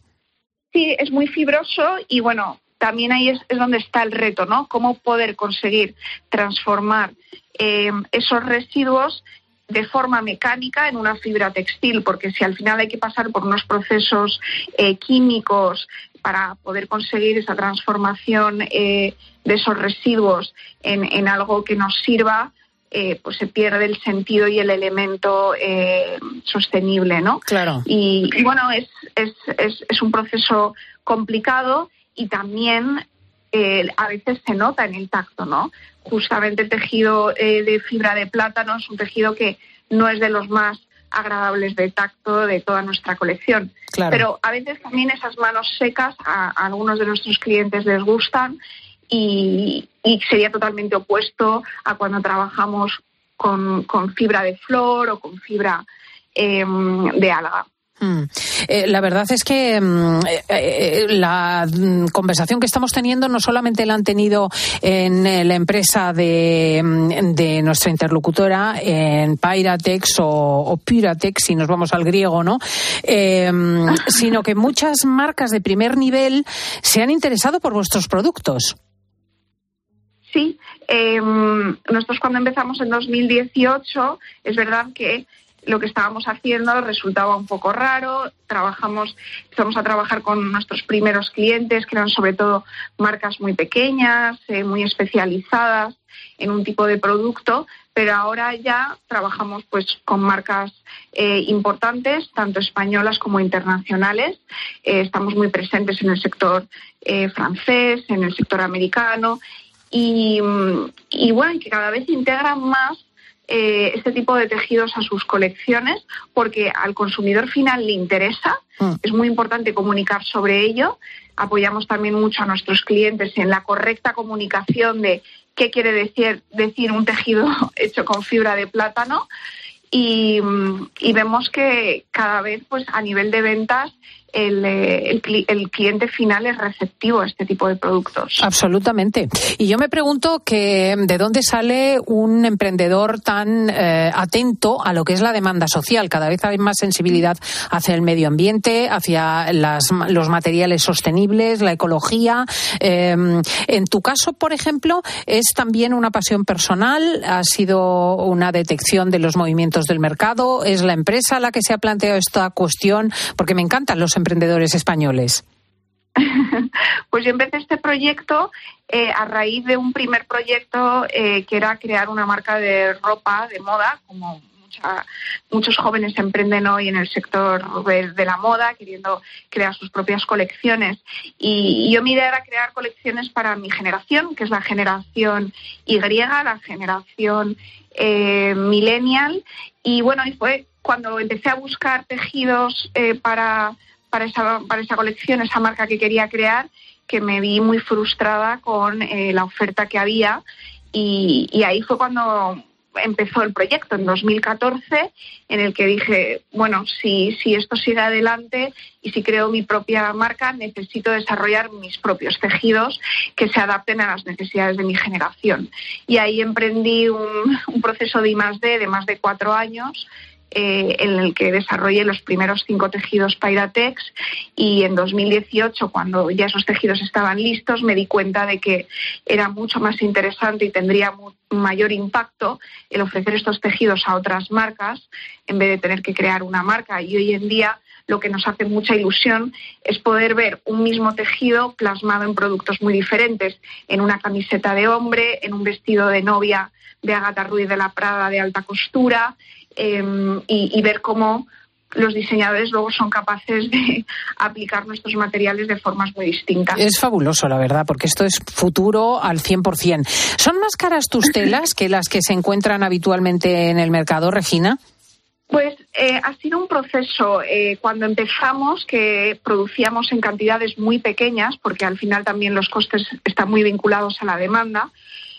Sí, es muy fibroso y bueno, también ahí es, es donde está el reto, ¿no? Cómo poder conseguir transformar eh, esos residuos de forma mecánica en una fibra textil, porque si al final hay que pasar por unos procesos eh, químicos para poder conseguir esa transformación eh, de esos residuos en, en algo que nos sirva, eh, pues se pierde el sentido y el elemento eh, sostenible, ¿no? Claro. Y, y bueno, es, es, es, es un proceso complicado y también eh, a veces se nota en el tacto, ¿no? Justamente el tejido eh, de fibra de plátano es un tejido que no es de los más agradables de tacto de toda nuestra colección. Claro. Pero a veces también esas manos secas a, a algunos de nuestros clientes les gustan y, y sería totalmente opuesto a cuando trabajamos con, con fibra de flor o con fibra em, de alga. Mm. Eh, la verdad es que mm, eh, eh, la mm, conversación que estamos teniendo no solamente la han tenido en la empresa de, de nuestra interlocutora, en Pyratex o, o Pyratex, si nos vamos al griego, ¿no? (laughs) Sino que muchas marcas de primer nivel se han interesado por vuestros productos. Sí, nosotros cuando empezamos en 2018, es verdad que lo que estábamos haciendo resultaba un poco raro. Trabajamos, empezamos a trabajar con nuestros primeros clientes, que eran sobre todo marcas muy pequeñas, eh, muy especializadas en un tipo de producto, pero ahora ya trabajamos pues con marcas eh, importantes, tanto españolas como internacionales. Eh, estamos muy presentes en el sector francés, en el sector americano y, mm, y bueno, que cada vez integran más eh, este tipo de tejidos a sus colecciones porque al consumidor final le interesa. Es muy importante comunicar sobre ello. Apoyamos también mucho a nuestros clientes en la correcta comunicación de qué quiere decir, decir un tejido (laughs) hecho con fibra de plátano. Y, y vemos que cada vez, pues a nivel de ventas, el, eh, el cli- el cliente final es receptivo a este tipo de productos. Absolutamente. Y yo me pregunto que de dónde sale un emprendedor tan eh, atento a lo que es la demanda social. Cada vez hay más sensibilidad hacia el medio ambiente, hacia los materiales sostenibles, la ecología. Eh, en tu caso, por ejemplo, es también una pasión personal, ha sido una detección de los movimientos del mercado, es la empresa la que se ha planteado esta cuestión, porque me encantan los emprendedores españoles. (laughs) Pues yo empecé este proyecto eh, a raíz de un primer proyecto eh, que era crear una marca de ropa de moda, como muchos jóvenes emprenden hoy en el sector de, la moda, queriendo crear sus propias colecciones. Y, yo mi idea era crear colecciones para mi generación, que es la generación Y, la generación eh, millennial. Y bueno, y fue cuando empecé a buscar tejidos para para esa, para esa colección, esa marca que quería crear, que me vi muy frustrada con eh, la oferta que había y, y ahí fue cuando empezó el proyecto, en 2014, en el que dije, bueno, si, si esto sigue adelante y si creo mi propia marca, necesito desarrollar mis propios tejidos que se adapten a las necesidades de mi generación. Y ahí emprendí un, un proceso de I+D de más de cuatro años, eh, en el que desarrollé los primeros cinco tejidos Pyratex y en 2018, cuando ya esos tejidos estaban listos, me di cuenta de que era mucho más interesante y tendría mayor impacto el ofrecer estos tejidos a otras marcas en vez de tener que crear una marca. Y hoy en día lo que nos hace mucha ilusión es poder ver un mismo tejido plasmado en productos muy diferentes, en una camiseta de hombre, en un vestido de novia de Agatha Ruiz de la Prada de alta costura, eh, y, y ver cómo los diseñadores luego son capaces de (laughs) aplicar nuestros materiales de formas muy distintas. Es fabuloso, la verdad, porque esto es futuro al 100%. ¿Son más caras tus telas que las que se encuentran habitualmente en el mercado, Regina? Pues eh, ha sido un proceso. eh, cuando empezamos, que producíamos en cantidades muy pequeñas, porque al final también los costes están muy vinculados a la demanda,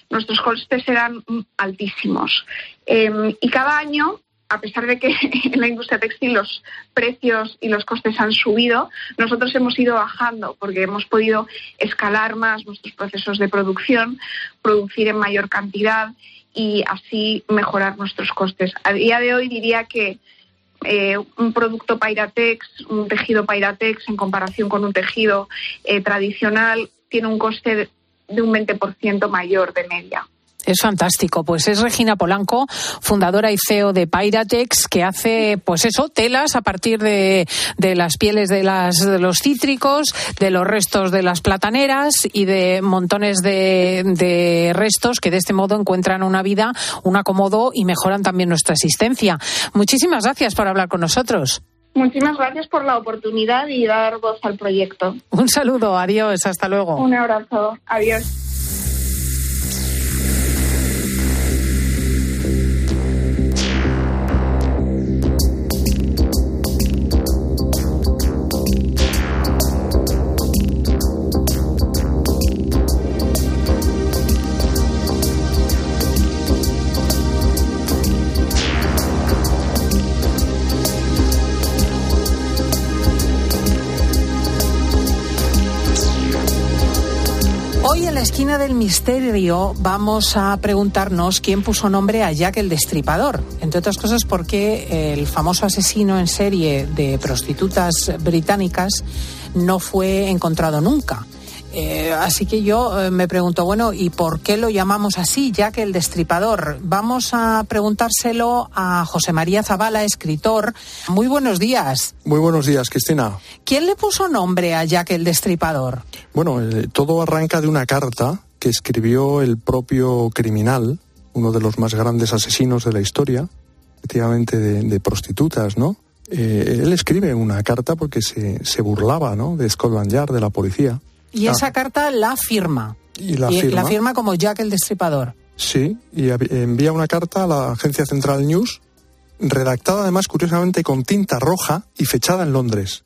nuestros costes eran altísimos. Eh, y cada año, a pesar de que (laughs) en la industria textil los precios y los costes han subido, nosotros hemos ido bajando porque hemos podido escalar más nuestros procesos de producción, producir en mayor cantidad y así mejorar nuestros costes. A día de hoy diría que eh, un producto Pyratex, un tejido Pyratex en comparación con un tejido eh, tradicional tiene un coste de un 20% mayor de media. Es fantástico. Pues es Regina Polanco, fundadora y CEO de Pyratex, que hace, pues eso, telas a partir de, de las pieles de, las, de los cítricos, de los restos de las plataneras y de montones de, de restos que de este modo encuentran una vida, un acomodo y mejoran también nuestra existencia. Muchísimas gracias por hablar con nosotros. Muchísimas gracias por la oportunidad y dar voz al proyecto. Un saludo, adiós, hasta luego. Un abrazo. Adiós. Misterio vamos a preguntarnos quién puso nombre a Jack el Destripador. Entre otras cosas porque el famoso asesino en serie de prostitutas británicas no fue encontrado nunca. Eh, así que yo eh, me pregunto, bueno, ¿y por qué lo llamamos así, Jack el Destripador? Vamos a preguntárselo a José María Zavala, escritor. Muy buenos días. Muy buenos días, Cristina. ¿Quién le puso nombre a Jack el Destripador? Bueno, eh, todo arranca de una carta que escribió el propio criminal, uno de los más grandes asesinos de la historia, efectivamente de, de prostitutas, ¿no? Eh, él escribe una carta porque se, se burlaba, ¿no? De Scotland Yard, de la policía. Y Ah, esa carta la firma. y la firma. firma como Jack el Destripador. Sí, y envía una carta a la agencia Central News, redactada además curiosamente con tinta roja y fechada en Londres,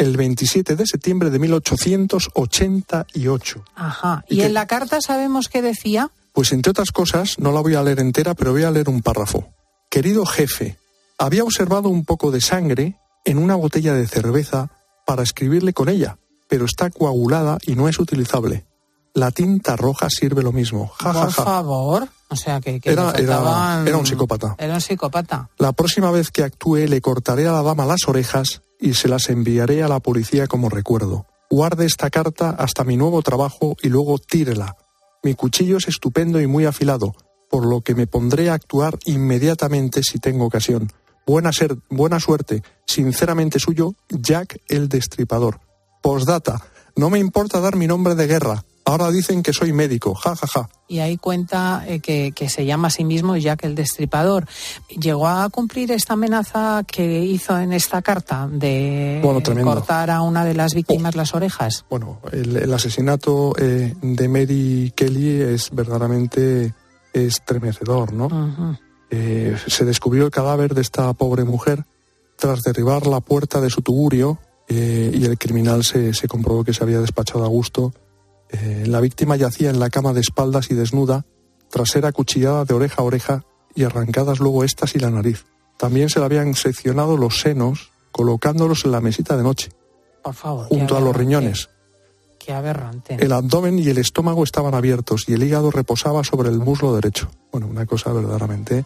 el 27 de septiembre de 1888. Ajá. ¿Y en la carta sabemos qué decía? Pues entre otras cosas, no la voy a leer entera, pero voy a leer un párrafo. Querido jefe, había observado un poco de sangre en una botella de cerveza para escribirle con ella, pero está coagulada y no es utilizable. La tinta roja sirve lo mismo. Ja, ja, Por ja. favor. O sea, que, que Era- era- era un psicópata. Era un psicópata. La próxima vez que actúe le cortaré a la dama las orejas y se las enviaré a la policía como recuerdo. Guarde esta carta hasta mi nuevo trabajo y luego tírela. Mi cuchillo es estupendo y muy afilado, por lo que me pondré a actuar inmediatamente si tengo ocasión. Buena, ser, buena suerte. Sinceramente suyo, Jack el Destripador. Postdata. No me importa dar mi nombre de guerra. Ahora dicen que soy médico. Ja, ja, ja. Y ahí cuenta eh, que, que se llama a sí mismo Jack el Destripador. ¿Llegó a cumplir esta amenaza que hizo en esta carta de Bueno, cortar a una de las víctimas las orejas? Bueno, el, el asesinato eh, de Mary Kelly es verdaderamente estremecedor, ¿no? Eh, se descubrió el cadáver de esta pobre mujer tras derribar la puerta de su tugurio y el criminal se, se comprobó que se había despachado a gusto. Eh, la víctima yacía en la cama de espaldas y desnuda, tras ser acuchillada de oreja a oreja y arrancadas luego estas y la nariz. También se le habían seccionado los senos, colocándolos en la mesita de noche, Por favor. junto a los riñones. Qué aberrante. El abdomen y el estómago estaban abiertos y el hígado reposaba sobre el muslo derecho. Bueno, una cosa verdaderamente.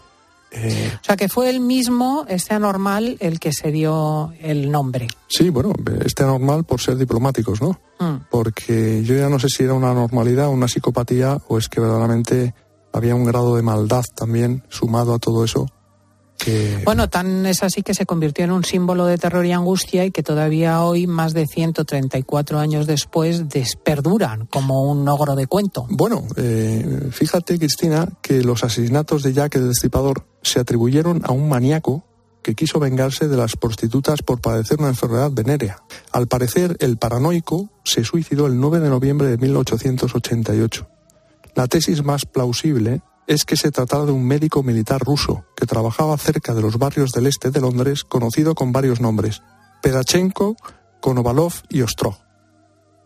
Eh, O sea, que fue el mismo, este anormal, el que se dio el nombre. sí, bueno, este anormal por ser diplomáticos, ¿no? Mm. Porque yo ya no sé si era una anormalidad, una psicopatía o es que verdaderamente había un grado de maldad también sumado a todo eso que Bueno, tan es así que se convirtió en un símbolo de terror y angustia y que todavía hoy, más de 134 años después, des- perduran como un ogro de cuento. Bueno, eh, fíjate, Cristina, que los asesinatos de Jack el Destripador se atribuyeron a un maníaco que quiso vengarse de las prostitutas por padecer una enfermedad venérea. Al parecer, el paranoico se suicidó el 9 de noviembre de 1888. La tesis más plausible es que se trataba de un médico militar ruso que trabajaba cerca de los barrios del este de Londres, conocido con varios nombres: Pedachenko, Konovalov y Ostrog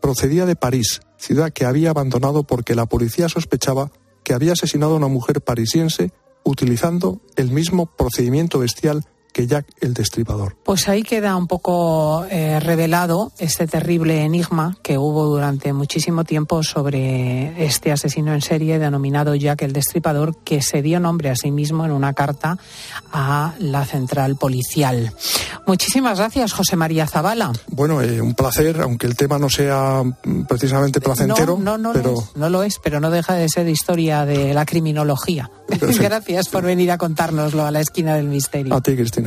procedía de París, ciudad que había abandonado porque la policía sospechaba que había asesinado a una mujer parisiense utilizando el mismo procedimiento bestial que Jack el Destripador. Pues ahí queda un poco eh, revelado este terrible enigma que hubo durante muchísimo tiempo sobre este asesino en serie denominado Jack el Destripador, que se dio nombre a sí mismo en una carta a la central policial. Muchísimas gracias, José María Zavala. Bueno, eh, un placer, aunque el tema no sea mm, precisamente placentero, no, no, no, pero lo es, no lo es, pero no deja de ser historia de la criminología. (laughs) Gracias por venir a contárnoslo a la esquina del misterio. a ti, Cristina.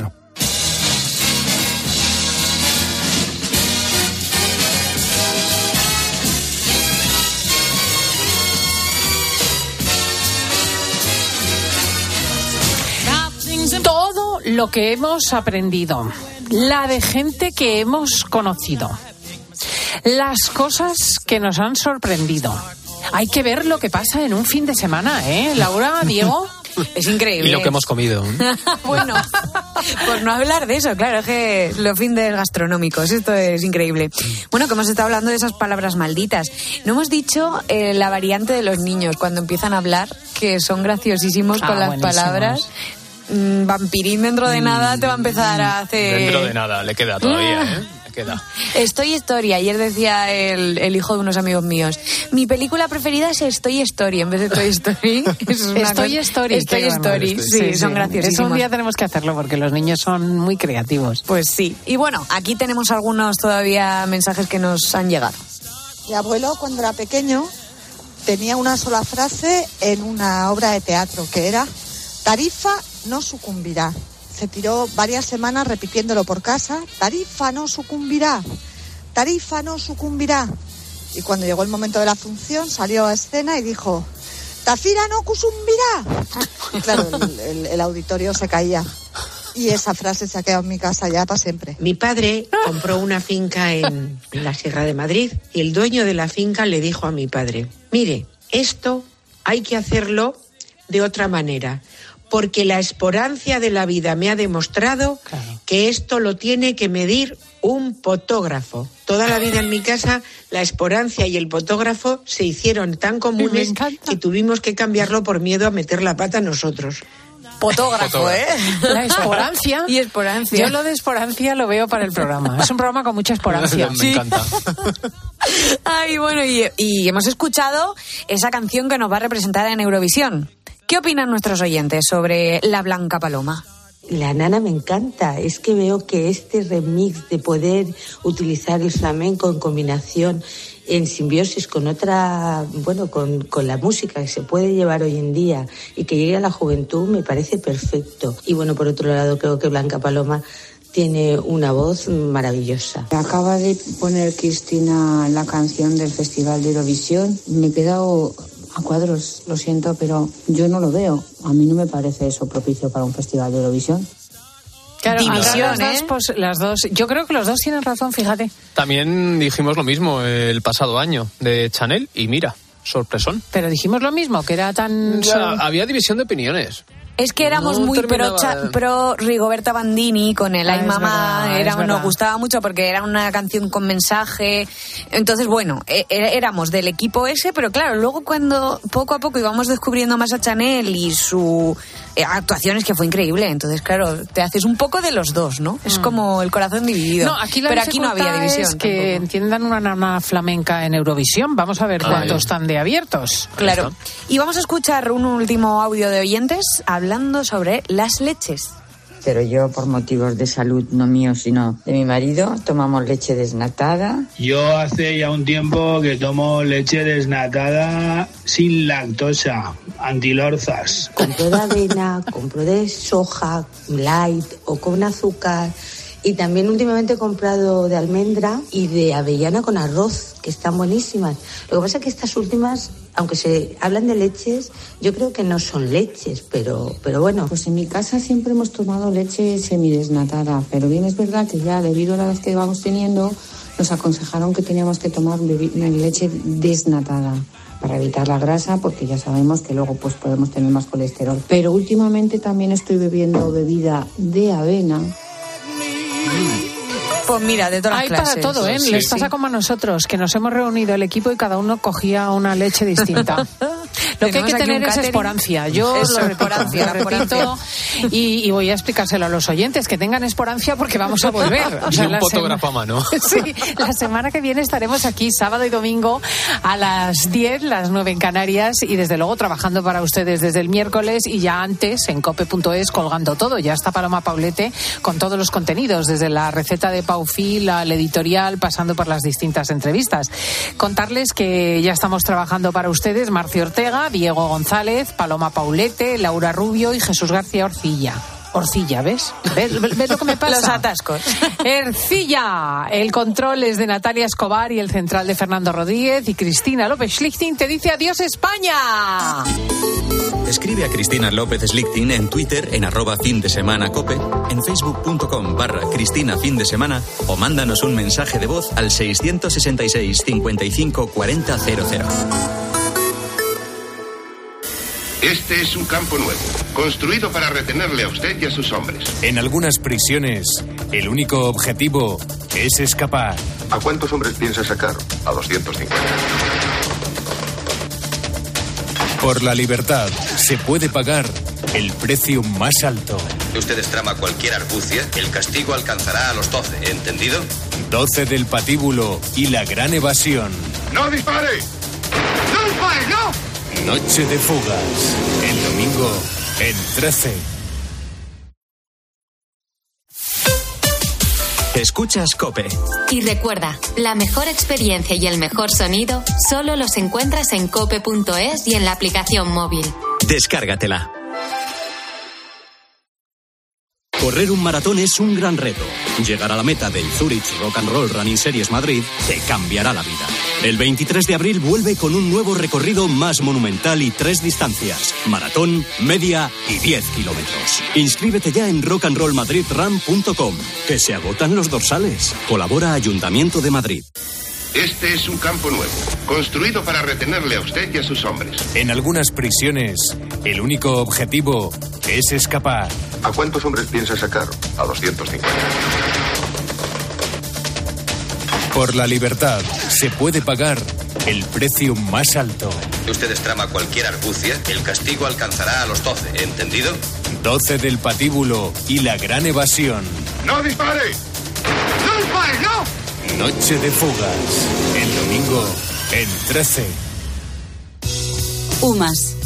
Todo lo que hemos aprendido, la de gente que hemos conocido, las cosas que nos han sorprendido. Hay que ver lo que pasa en un fin de semana, ¿eh? Laura, Diego. (laughs) Es increíble. Y lo que hemos comido. (laughs) bueno, por no hablar de eso, claro, es que los fines gastronómicos, esto es increíble. Bueno, que hemos estado hablando de esas palabras malditas. No hemos dicho eh, la variante de los niños cuando empiezan a hablar, que son graciosísimos Ah, con las buenísimos. palabras. Mm, vampirín dentro de nada te va a empezar a hacer... Dentro de nada, le queda todavía, ¿eh? Queda. Estoy Story. Ayer decía el, el hijo de unos amigos míos. Mi película preferida es Estoy Story en vez de Toy Story. (laughs) Es una Estoy cosa- Story. Estoy qué bueno. Story. Sí, son graciosísimos. Eso un día tenemos que hacerlo porque los niños son muy creativos. Pues sí. Y bueno, aquí tenemos algunos todavía mensajes que nos han llegado. Mi abuelo, cuando era pequeño, tenía una sola frase en una obra de teatro, que era, Tarifa no sucumbirá. Se tiró varias semanas repitiéndolo por casa, Tarifa no sucumbirá, Tarifa no sucumbirá. Y cuando llegó el momento de la función, salió a escena y dijo, Tafira no cusumbirá. Claro, el, auditorio se caía. Y esa frase se ha en mi casa ya para siempre. Mi padre compró una finca en la Sierra de Madrid y el dueño de la finca le dijo a mi padre, mire, esto hay que hacerlo de otra manera, porque la esporancia de la vida me ha demostrado que esto lo tiene que medir un potógrafo. Toda la vida en mi casa la esporancia y el potógrafo se hicieron tan comunes que tuvimos que cambiarlo por miedo a meter la pata nosotros. Fotógrafo, ¿eh? La esporancia. (laughs) y esporancia. Yo lo de esporancia lo veo para el programa. Es un programa con mucha esporancia. (laughs) Me encanta. (laughs) Ay, bueno, y, y hemos escuchado esa canción que nos va a representar en Eurovisión. ¿Qué opinan nuestros oyentes sobre La Blanca Paloma? La nana me encanta, es que veo que este remix de poder utilizar el flamenco en combinación, en simbiosis con otra, bueno, con, con la música que se puede llevar hoy en día y que llegue a la juventud me parece perfecto. Y bueno, por otro lado creo que Blanca Paloma tiene una voz maravillosa. Acaba de poner Cristina la canción del Festival de Eurovisión. Me he quedado a cuadros, lo siento, pero yo no lo veo. A mí no me parece eso propicio para un Festival de Eurovisión. Claro, División, las, ¿eh? dos, pues, las dos. Yo creo que los dos tienen razón, fíjate. También dijimos lo mismo el pasado año de Chanel y mira, sorpresón. Pero dijimos lo mismo, que era tan. Ya, había división de opiniones. Es que éramos No muy pro, cha- pro Rigoberta Bandini con el Ah, Ay Mamá, verdad, era- nos gustaba mucho porque era una canción con mensaje. Entonces, bueno, e- e- éramos del equipo ese, pero claro, luego cuando poco a poco íbamos descubriendo más a Chanel y su actuaciones que fue increíble, entonces claro, te haces un poco de los dos, ¿no? Es como el corazón dividido. Mm. No, aquí la pero aquí no había división. Es que entiendan una norma flamenca en Eurovisión. Vamos a ver Ah, cuántos están de abiertos. Claro. Y vamos a escuchar un último audio de oyentes hablando sobre las leches. Pero yo por motivos de salud, no mío, sino de mi marido, tomamos leche desnatada. Yo hace ya un tiempo que tomo leche desnatada sin lactosa, antilorzas. Compro de avena, compro de soja, light o con azúcar. Y también últimamente he comprado de almendra y de avellana con arroz, que están buenísimas. Lo que pasa es que estas últimas, aunque se hablan de leches, yo creo que no son leches, pero, pero bueno. Pues en mi casa siempre hemos tomado leche semidesnatada, pero bien es verdad que ya debido a la edad que vamos teniendo, nos aconsejaron que teníamos que tomar leche desnatada para evitar la grasa, porque ya sabemos que luego pues podemos tener más colesterol. Pero últimamente también estoy bebiendo bebida de avena. Pues mira, de todas Hay las para clases. todo, ¿eh? Les pasa como a nosotros, que nos hemos reunido el equipo y cada uno cogía una leche distinta. (laughs) Lo que hay que tener es esporancia. Yo Eso, lo repito, esporancia, lo repito y, y voy a explicárselo a los oyentes, que tengan esporancia porque vamos a volver. O Y un la fotógrafo a mano. (laughs) Sí, la semana que viene estaremos aquí sábado y domingo a las 10, las 9 en Canarias y desde luego trabajando para ustedes desde el miércoles y ya antes en cope.es colgando todo. Ya está Paloma Paulete con todos los contenidos, desde la receta de Paufil al editorial, pasando por las distintas entrevistas. Contarles que ya estamos trabajando para ustedes Marcio Ortega, Diego González, Paloma Paulete, Laura Rubio y Jesús García Orcilla. Orcilla, ¿ves? ¿Ves, ves lo que me (laughs) pasa? Los atascos. (laughs) Ercilla. El control es de Natalia Escobar y el central de Fernando Rodríguez y Cristina López Schlichting te dice adiós España. Escribe a Cristina López Slichting en Twitter en arroba fin de semana cope, en facebook.com barra Cristina fin de semana o mándanos un mensaje de voz al 666 55 40 00. Este es un campo nuevo, construido para retenerle a usted y a sus hombres. En algunas prisiones, el único objetivo es escapar. ¿A cuántos hombres piensa sacar? A 250. Por la libertad se puede pagar el precio más alto. Si ustedes trama cualquier argucia, el castigo alcanzará a los 12, ¿entendido? 12 del patíbulo y la gran evasión. ¡No dispare! ¡No dispare, no! Noche de fugas. El domingo en 13. Escuchas Cope. Y recuerda, la mejor experiencia y el mejor sonido solo los encuentras en cope.es y en la aplicación móvil. Descárgatela. Correr un maratón es un gran reto. Llegar a la meta del Zurich Rock and Roll Running Series Madrid te cambiará la vida. El 23 de abril vuelve con un nuevo recorrido más monumental y tres distancias: maratón, media y 10 kilómetros. Inscríbete ya en rockandrollmadridrun.com, que se agotan los dorsales. Colabora Ayuntamiento de Madrid. Este es un campo nuevo, construido para retenerle a usted y a sus hombres. En algunas prisiones, el único objetivo es escapar. ¿A cuántos hombres piensa sacar? A 250. Por la libertad se puede pagar el precio más alto. Si ustedes trama cualquier argucia, el castigo alcanzará a los 12, ¿entendido? 12 del patíbulo y la gran evasión. ¡No dispare! ¡No dispare, no! Noche de fugas. El domingo en 13. UMAS,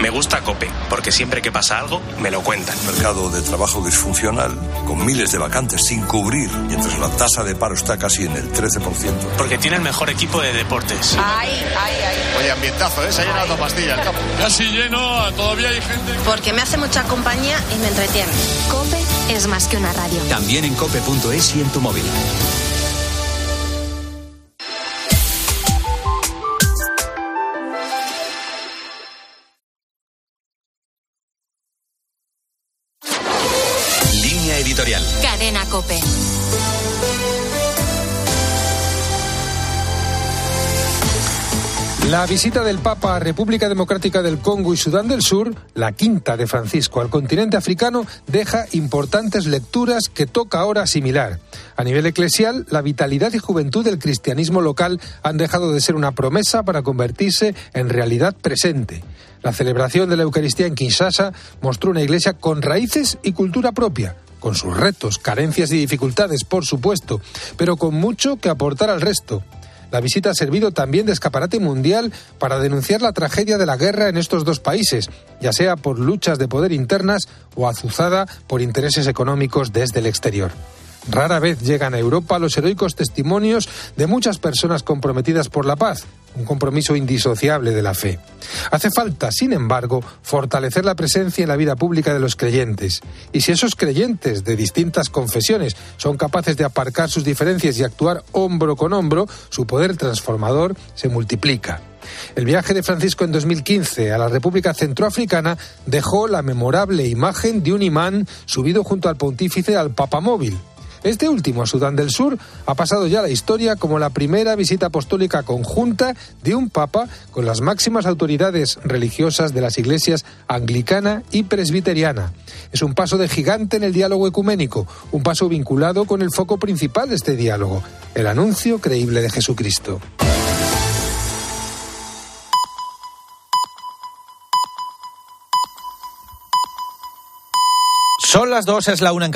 Me gusta Cope, porque siempre que pasa algo, me lo cuentan. Mercado de trabajo disfuncional, con miles de vacantes sin cubrir, mientras la tasa de paro está casi en el 13%. Porque tiene el mejor equipo de deportes. Ay, ay, ay. Oye, ambientazo, ¿eh? Se ha llenado la pastilla el campo. Casi lleno, todavía hay gente. Porque me hace mucha compañía y me entretiene. Cope es más que una radio. También en cope.es y en tu móvil. Editorial. Cadena Cope. La visita del Papa a República Democrática del Congo y Sudán del Sur, la quinta de Francisco al continente africano, deja importantes lecturas que toca ahora asimilar. A nivel eclesial, la vitalidad y juventud del cristianismo local han dejado de ser una promesa para convertirse en realidad presente. La celebración de la Eucaristía en Kinshasa mostró una iglesia con raíces y cultura propia, con sus retos, carencias y dificultades, por supuesto, pero con mucho que aportar al resto. La visita ha servido también de escaparate mundial para denunciar la tragedia de la guerra en estos dos países, ya sea por luchas de poder internas o azuzada por intereses económicos desde el exterior. Rara vez llegan a Europa los heroicos testimonios de muchas personas comprometidas por la paz, un compromiso indisociable de la fe. Hace falta, sin embargo, fortalecer la presencia en la vida pública de los creyentes. Y si esos creyentes de distintas confesiones son capaces de aparcar sus diferencias y actuar hombro con hombro, su poder transformador se multiplica. El viaje de Francisco en 2015 a la República Centroafricana dejó la memorable imagen de un imán subido junto al pontífice al papamóvil, este último Sudán del Sur ha pasado ya la historia como la primera visita apostólica conjunta de un papa con las máximas autoridades religiosas de las iglesias anglicana y presbiteriana. Es un paso de gigante en el diálogo ecuménico, un paso vinculado con el foco principal de este diálogo, el anuncio creíble de Jesucristo. Son las dos, es la una en